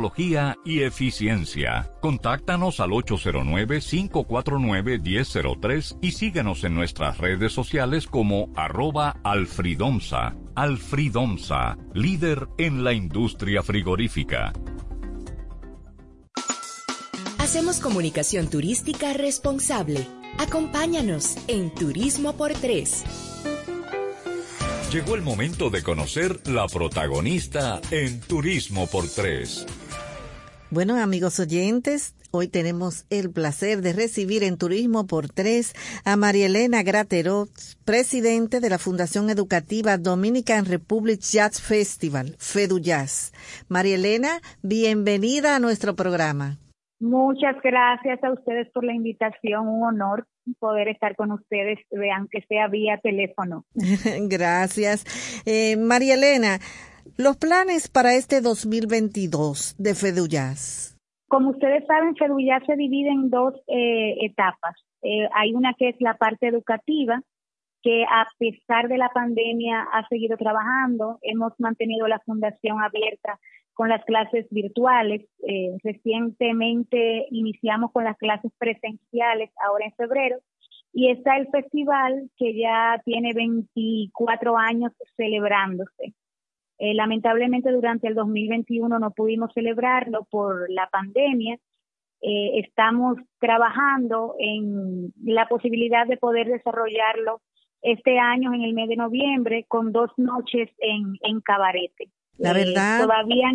y eficiencia. Contáctanos al 809-549-1003 y síguenos en nuestras redes sociales como arroba alfridomsa. Alfridomsa, líder en la industria frigorífica. Hacemos comunicación turística responsable. Acompáñanos en Turismo por Tres. Llegó el momento de conocer la protagonista en Turismo por Tres. Bueno, amigos oyentes, Hoy tenemos el placer de recibir en Turismo por Tres a María Elena Graterot, presidente de la Fundación Educativa Dominican Republic Jazz Festival, FEDUJazz. María Elena, bienvenida a nuestro programa. Muchas gracias a ustedes por la invitación, un honor poder estar con ustedes, aunque sea vía teléfono. gracias. Eh, María Elena, los planes para este 2022 de FEDUJazz. Como ustedes saben, Feduyá se divide en dos eh, etapas. Eh, hay una que es la parte educativa, que a pesar de la pandemia ha seguido trabajando. Hemos mantenido la fundación abierta con las clases virtuales. Eh, recientemente iniciamos con las clases presenciales ahora en febrero y está el festival que ya tiene 24 años celebrándose. Eh, lamentablemente durante el 2021 no pudimos celebrarlo por la pandemia. Eh, estamos trabajando en la posibilidad de poder desarrollarlo este año en el mes de noviembre con dos noches en, en Cabarete. La eh, verdad. todavía.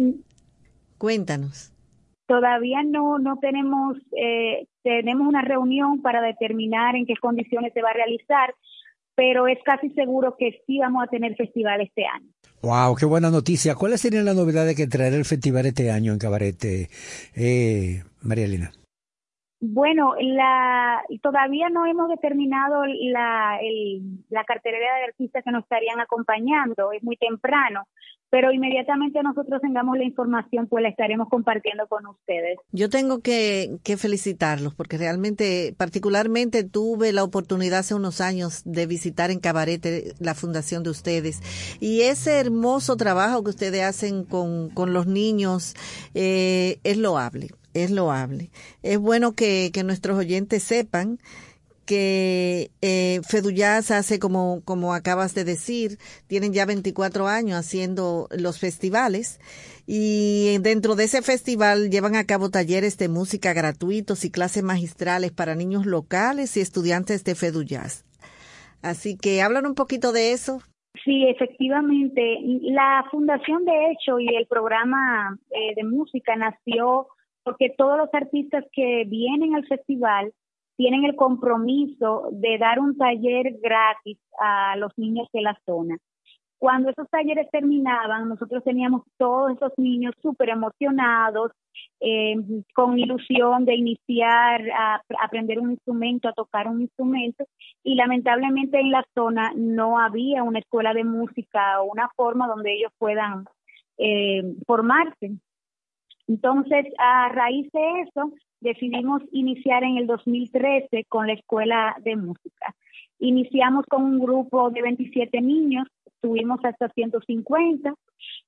Cuéntanos. Todavía no, no tenemos, eh, tenemos una reunión para determinar en qué condiciones se va a realizar, pero es casi seguro que sí vamos a tener festival este año. Wow, qué buena noticia. ¿Cuáles serían las novedades que traerá el festival este año en Cabarete, eh, María Elena? Bueno, la, todavía no hemos determinado la, el, de artistas que nos estarían acompañando, es muy temprano, pero inmediatamente nosotros tengamos la información, pues la estaremos compartiendo con ustedes. Yo tengo que, que felicitarlos porque realmente, particularmente tuve la oportunidad hace unos años de visitar en Cabarete la fundación de ustedes y ese hermoso trabajo que ustedes hacen con, con los niños eh, es loable es loable. Es bueno que, que nuestros oyentes sepan que eh, Feduyaz hace como, como acabas de decir, tienen ya 24 años haciendo los festivales y dentro de ese festival llevan a cabo talleres de música gratuitos y clases magistrales para niños locales y estudiantes de Feduyaz. Así que hablan un poquito de eso. Sí, efectivamente. La fundación, de hecho, y el programa eh, de música nació porque todos los artistas que vienen al festival tienen el compromiso de dar un taller gratis a los niños de la zona. Cuando esos talleres terminaban, nosotros teníamos todos esos niños súper emocionados, eh, con ilusión de iniciar a, aprender un instrumento, a tocar un instrumento, y lamentablemente en la zona no había una escuela de música o una forma donde ellos puedan eh, formarse. Entonces, a raíz de eso, decidimos iniciar en el 2013 con la escuela de música. Iniciamos con un grupo de 27 niños, tuvimos hasta 150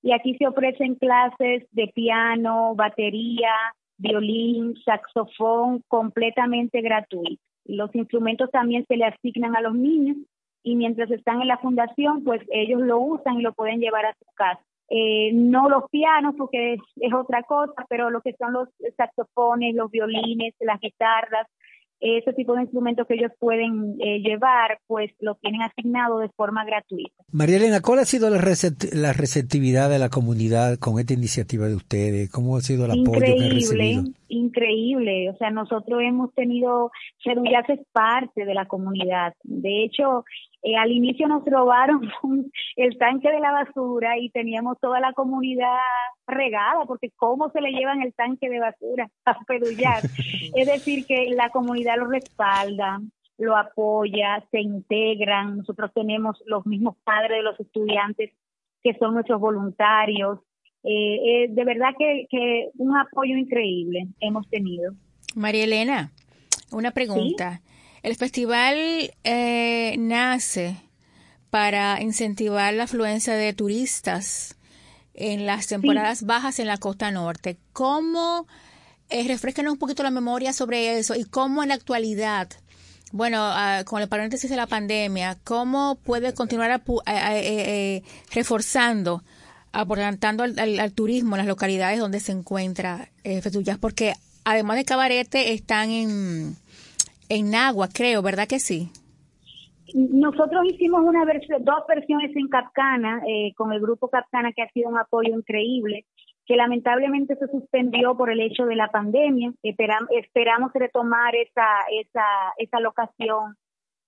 y aquí se ofrecen clases de piano, batería, violín, saxofón completamente gratuitos. Los instrumentos también se le asignan a los niños y mientras están en la fundación, pues ellos lo usan y lo pueden llevar a su casa. Eh, no los pianos porque es, otra cosa, pero lo que son los saxofones, los violines, las guitarras, ese tipo de instrumentos que ellos pueden eh, llevar, pues lo tienen asignado de forma gratuita. María Elena, ¿cuál ha sido la, receptividad de la comunidad con esta iniciativa de ustedes? ¿Cómo ha sido el apoyo que han recibido? Increíble, o sea, nosotros hemos tenido, ya es parte de la comunidad. De hecho, eh, al inicio nos robaron el tanque de la basura y teníamos toda la comunidad regada, porque cómo se le llevan el tanque de basura a Pedullar. es decir, que la comunidad lo respalda, lo apoya, se integran. Nosotros tenemos los mismos padres de los estudiantes que son nuestros voluntarios. Eh, eh, de verdad que, que un apoyo increíble hemos tenido. María Elena, una pregunta. El festival eh, nace para incentivar la afluencia de turistas en las temporadas bajas en la costa norte. ¿Cómo, eh, refrescanos un poquito la memoria sobre eso y cómo en la actualidad, bueno, ah, con el paréntesis de la pandemia, cómo puede continuar eh, reforzando, aportando al, turismo en las localidades donde se encuentra eh, Porque además de Cabarete están en en Nagua, creo, ¿verdad que sí? Nosotros hicimos una versión, dos versiones en Capcana, eh, con el grupo Capcana, que ha sido un apoyo increíble, que lamentablemente se suspendió por el hecho de la pandemia. esperamos retomar esa, esa, esa locación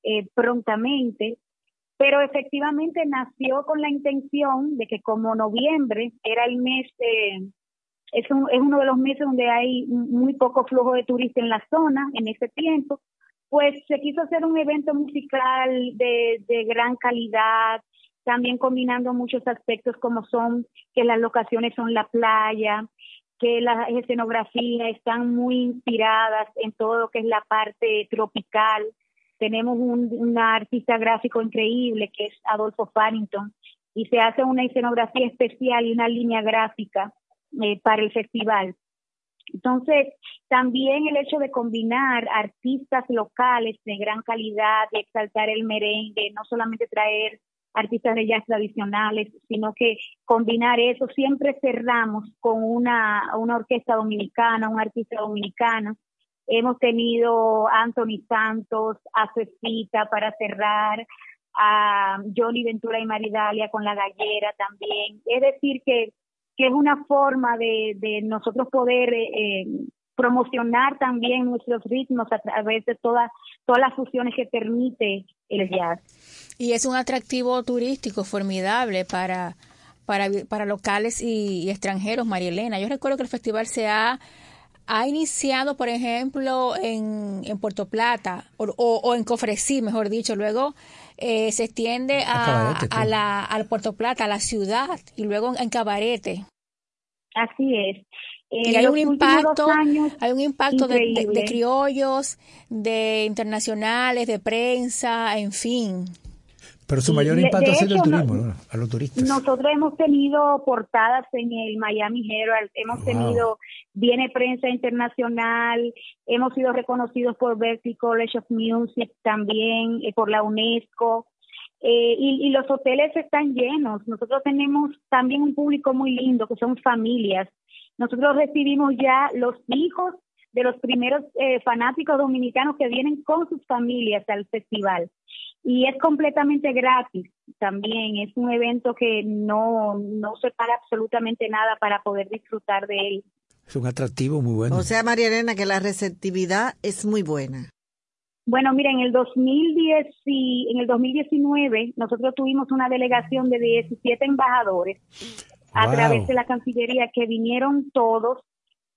eh, prontamente, pero efectivamente nació con la intención de que como noviembre era el mes, es, es uno de los meses donde hay muy poco flujo de turistas en la zona en ese tiempo, pues se quiso hacer un evento musical de, de gran calidad, también combinando muchos aspectos como son que las locaciones son la playa, que las escenografías están muy inspiradas en todo lo que es la parte tropical. tenemos un una artista gráfico increíble que es Adolfo Farrington y se hace una escenografía especial y una línea gráfica eh, para el festival. Entonces, también el hecho de combinar artistas locales de gran calidad, de exaltar el merengue, no solamente traer artistas de jazz tradicionales, sino que combinar eso, siempre cerramos con una, una orquesta dominicana, un artista dominicano. Hemos tenido a Anthony Santos, a Cecita para cerrar, a Johnny Ventura y Maridalia con la gallera también. Es decir, que que es una forma de, de nosotros poder eh, eh, promocionar también nuestros ritmos a través de todas todas las fusiones que permite el jazz. Y es un atractivo turístico formidable para, para, para locales y, extranjeros, María Elena. Yo recuerdo que el festival se ha, ha iniciado, por ejemplo, en, en Puerto Plata o, o, en Cofresí, mejor dicho. Luego eh, se extiende a, a, la, al Puerto Plata, a la ciudad, y luego en Cabarete. Así es. y hay un, impacto, hay un impacto de, de, criollos, de internacionales, de prensa, en fin. Pero su mayor impacto ha sido el turismo, a los turistas. Nosotros hemos tenido portadas en el Miami Herald, hemos tenido, viene prensa internacional, hemos sido reconocidos por Berkeley College of Music también, eh, por la UNESCO. Eh, y, y, los hoteles están llenos. Nosotros tenemos también un público muy lindo, que son familias. Nosotros recibimos ya los hijos de los primeros eh, fanáticos dominicanos que vienen con sus familias al festival y es completamente gratis también. Es un evento que no, no se paga absolutamente nada para poder disfrutar de él. Es un atractivo muy bueno. O sea, María Elena, que la receptividad es muy buena. Bueno, mira, en el 2010 y en el 2019 nosotros tuvimos una delegación de 17 embajadores a través de la Cancillería que vinieron todos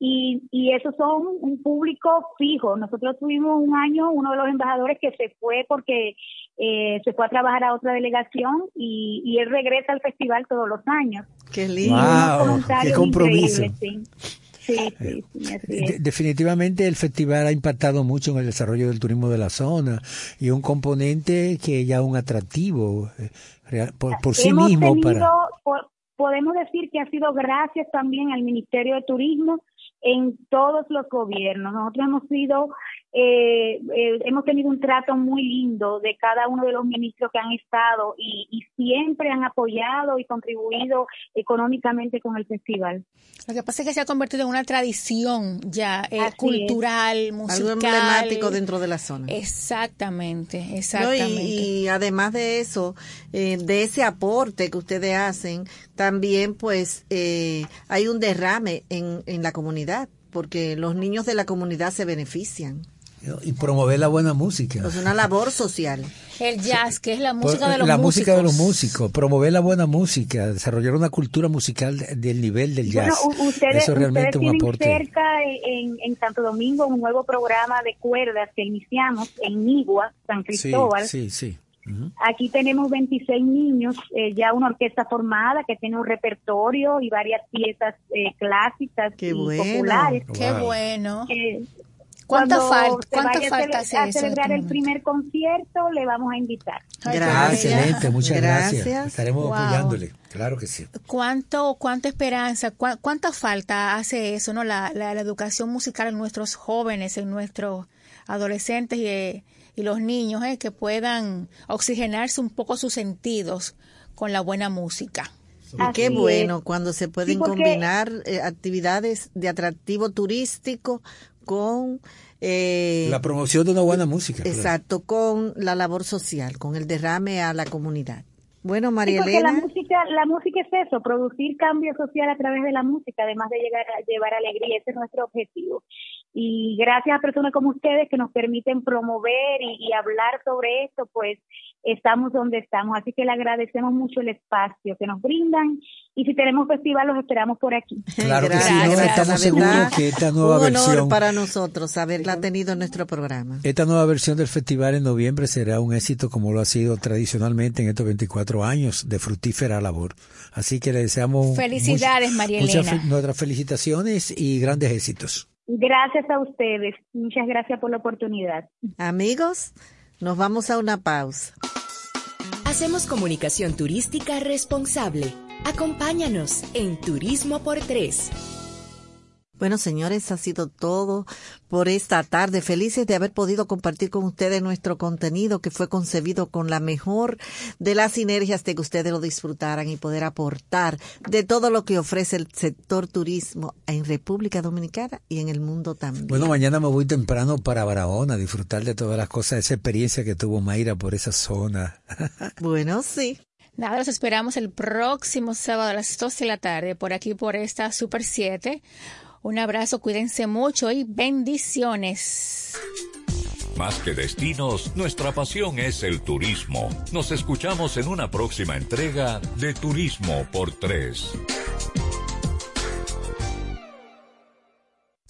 y, y esos son un público fijo. Nosotros tuvimos un año uno de los embajadores que se fue porque eh, se fue a trabajar a otra delegación y, y, él regresa al festival todos los años. Qué lindo. qué compromiso. Sí. Sí, sí, Definitivamente el festival ha impactado mucho en el desarrollo del turismo de la zona y un componente que ya es un atractivo eh, por, por sí mismo. para... podemos decir que ha sido gracias también al Ministerio de Turismo en todos los gobiernos. Nosotros hemos sido eh, eh, hemos tenido un trato muy lindo de cada uno de los ministros que han estado y, y, siempre han apoyado y contribuido económicamente con el festival. Lo que pasa es que se ha convertido en una tradición ya eh, cultural, musical. Algo emblemático dentro de la zona. Exactamente, exactamente. y, y, además de eso, eh, de ese aporte que ustedes hacen, también pues eh, hay un derrame en, en la comunidad porque los niños de la comunidad se benefician y promover la buena música. Es una labor social. El jazz, que es la música de los la músicos. música de los músicos, promover la buena música, desarrollar una cultura musical del nivel del jazz. Bueno, ustedes, Eso realmente un aporte. cerca en, en, Santo Domingo un nuevo programa de cuerdas que iniciamos en Nigua, San Cristóbal. Sí, sí, sí. Aquí tenemos 26 niños, eh, ya una orquesta formada que tiene un repertorio y varias piezas eh, clásicas Qué y bueno. populares. Qué bueno. Eh, ¿Cuánta, ¿cuánta falta hace a celebrar el primer concierto, le vamos a invitar. Gracias. Ah, excelente, muchas gracias. gracias. Estaremos wow. apoyándole, claro que sí. ¿Cuánto, cuánta esperanza, cu cuánta falta hace eso, no la, la, la, educación musical en nuestros jóvenes, en nuestros adolescentes y, y los niños, eh, que puedan oxigenarse un poco sus sentidos con la buena música? Y qué bueno cuando se pueden sí, porque... combinar eh, actividades de atractivo turístico con eh, la promoción de una buena música. Exacto, claro. con la labor social, con el derrame a la comunidad. Bueno, María sí, Elena. La música, la música es eso, producir cambio social a través de la música, además de llegar a llevar alegría, ese es nuestro objetivo. Y gracias a personas como ustedes que nos permiten promover y, y hablar sobre esto, pues estamos donde estamos. Así que le agradecemos mucho el espacio que nos brindan y si tenemos festival los esperamos por aquí. Claro que sí, no, estamos seguros que esta nueva un versión honor para nosotros haberla tenido en nuestro programa. Esta nueva versión del festival en noviembre será un éxito como lo ha sido tradicionalmente en estos 24 años de fructífera labor. Así que le deseamos felicidades, much, María Elena. Muchas, nuestras felicitaciones y grandes éxitos. Gracias a ustedes. Muchas gracias por la oportunidad. Amigos, Nos vamos a una pausa. Hacemos comunicación turística responsable. Acompáñanos en Turismo por Tres. Bueno, señores, ha sido todo por esta tarde. Felices de haber podido compartir con ustedes nuestro contenido que fue concebido con la mejor de las sinergias de que ustedes lo disfrutaran y poder aportar de todo lo que ofrece el sector turismo en República Dominicana y en el mundo también. Bueno, mañana me voy temprano para Barahona a disfrutar de todas las cosas, esa experiencia que tuvo Mayra por esa zona. bueno, sí. Nada, los esperamos el próximo sábado a las 12 de la tarde por aquí por esta Super 7 un abrazo, cuídense mucho y bendiciones. Más que destinos, nuestra pasión es el turismo. Nos escuchamos en una próxima entrega de Turismo por Tres.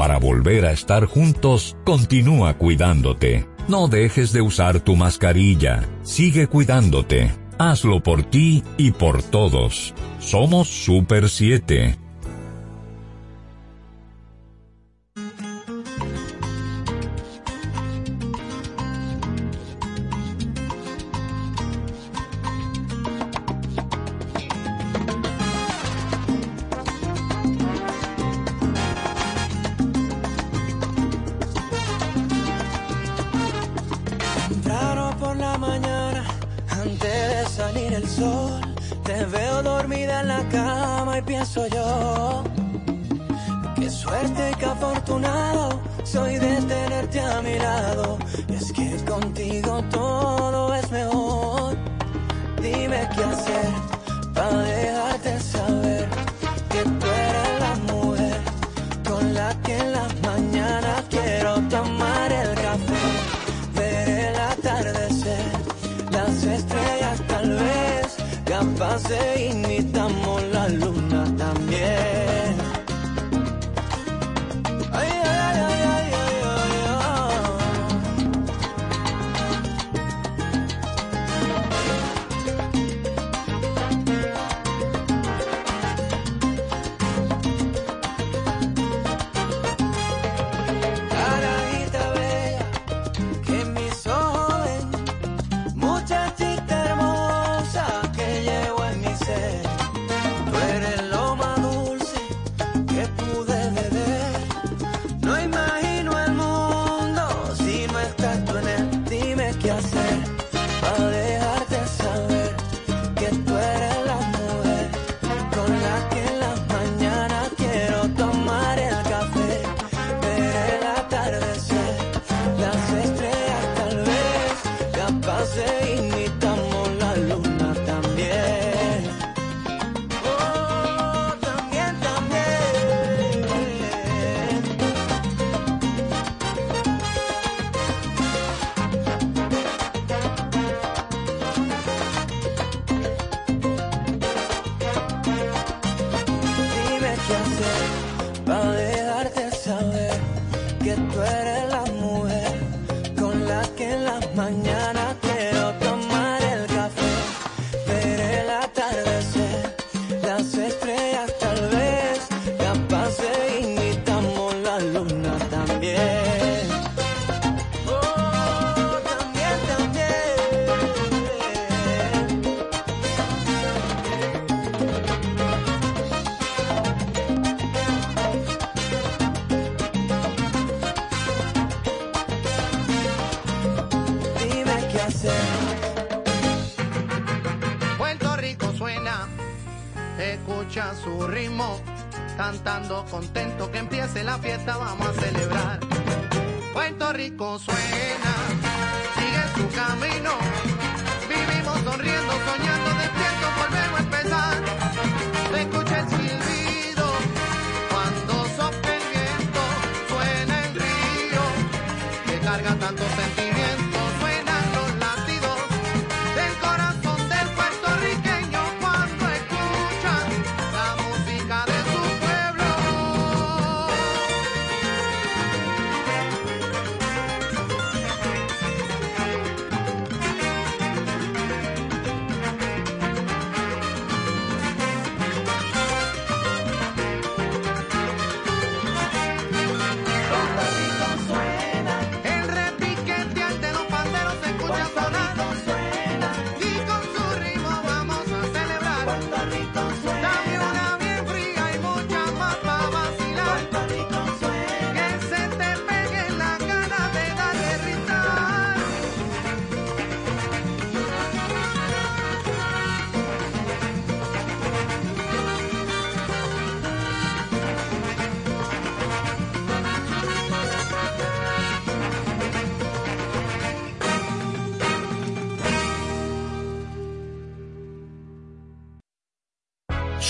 Para volver a estar juntos, continúa cuidándote. No dejes de usar tu mascarilla. Sigue cuidándote. Hazlo por ti y por todos. Somos Super 7.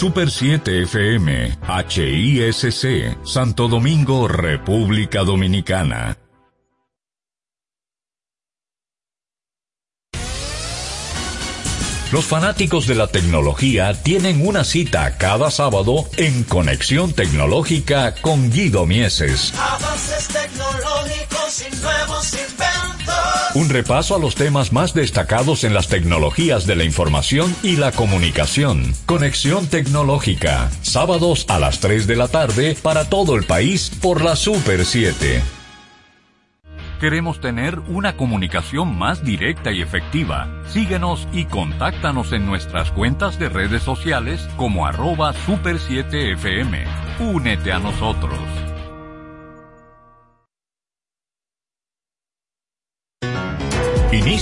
Super 7 FM, HISC, Santo Domingo, República Dominicana. Los fanáticos de la tecnología tienen una cita cada sábado en Conexión Tecnológica con Guido Mieses. Un repaso a los temas más destacados en las tecnologías de la información y la comunicación. Conexión Tecnológica, sábados a las 3 de la tarde para todo el país por la Super 7. Queremos tener una comunicación más directa y efectiva. Síguenos y contáctanos en nuestras cuentas de redes sociales como arroba super7fm. Únete a nosotros.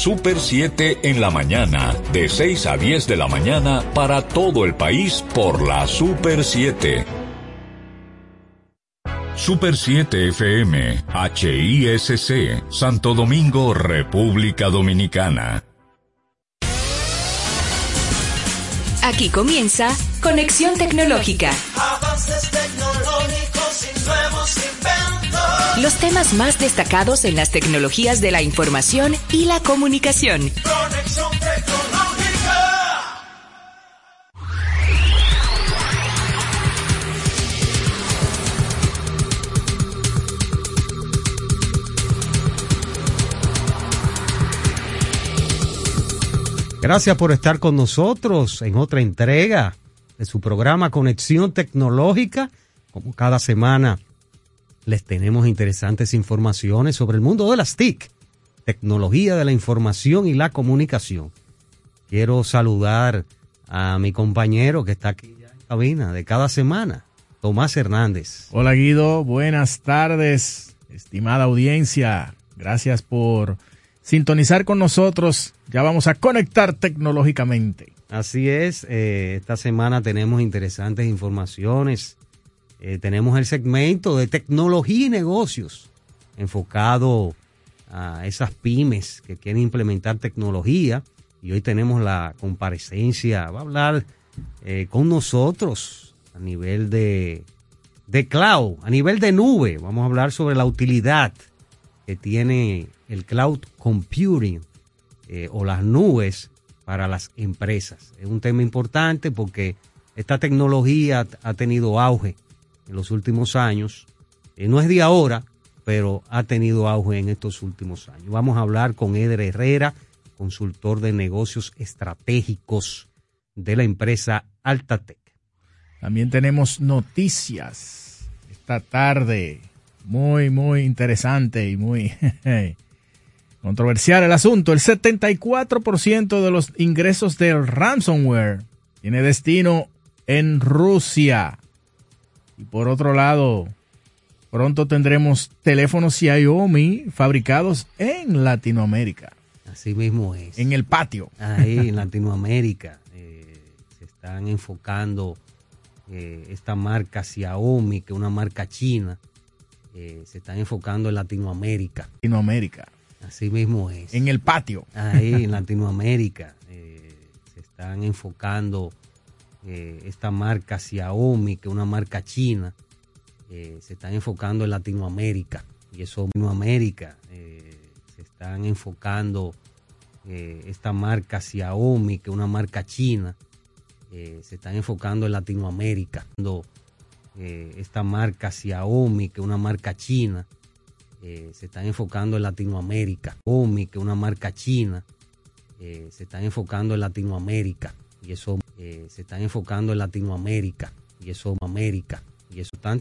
Super 7 en la mañana, de 6 a 10 de la mañana para todo el país por la Super 7. Super 7 FM, HISC, Santo Domingo, República Dominicana. Aquí comienza Conexión Tecnológica. Avances tecnológicos y nuevos. Los temas más destacados en las tecnologías de la información y la comunicación. Conexión tecnológica. Gracias por estar con nosotros en otra entrega de su programa Conexión Tecnológica. Como cada semana les tenemos interesantes informaciones sobre el mundo de las TIC, tecnología de la información y la comunicación. Quiero saludar a mi compañero que está aquí ya en cabina de cada semana, Tomás Hernández. Hola Guido, buenas tardes, estimada audiencia. Gracias por sintonizar con nosotros. Ya vamos a conectar tecnológicamente. Así es, eh, esta semana tenemos interesantes informaciones. Eh, tenemos el segmento de tecnología y negocios enfocado a esas pymes que quieren implementar tecnología. Y hoy tenemos la comparecencia, va a hablar eh, con nosotros a nivel de, de cloud, a nivel de nube. Vamos a hablar sobre la utilidad que tiene el cloud computing eh, o las nubes para las empresas. Es un tema importante porque esta tecnología ha tenido auge en los últimos años. Eh, no es de ahora, pero ha tenido auge en estos últimos años. Vamos a hablar con Eder Herrera, consultor de negocios estratégicos de la empresa Altatec. También tenemos noticias esta tarde. Muy, muy interesante y muy controversial el asunto. El 74% de los ingresos del ransomware tiene destino en Rusia. Y por otro lado, pronto tendremos teléfonos Xiaomi fabricados en Latinoamérica. Así mismo es. En el patio. Ahí, en Latinoamérica. Eh, se están enfocando eh, esta marca Xiaomi, que es una marca china. Eh, se están enfocando en Latinoamérica. Latinoamérica. Así mismo es. En el patio. Ahí, en Latinoamérica. se están enfocando esta marca Xiaomi, que es una marca china. se están enfocando en Latinoamérica. Y eso, Latinoamérica. se están enfocando eh, esta marca Xiaomi, que es una marca china, eh, se están enfocando en Latinoamérica. Eh, esta marca Xiaomi, que es una marca china, se están enfocando en Latinoamérica. Xiaomi, que es una marca china, se están enfocando en Latinoamérica. Y eso se están enfocando en Latinoamérica. Y eso América. Y eso tanto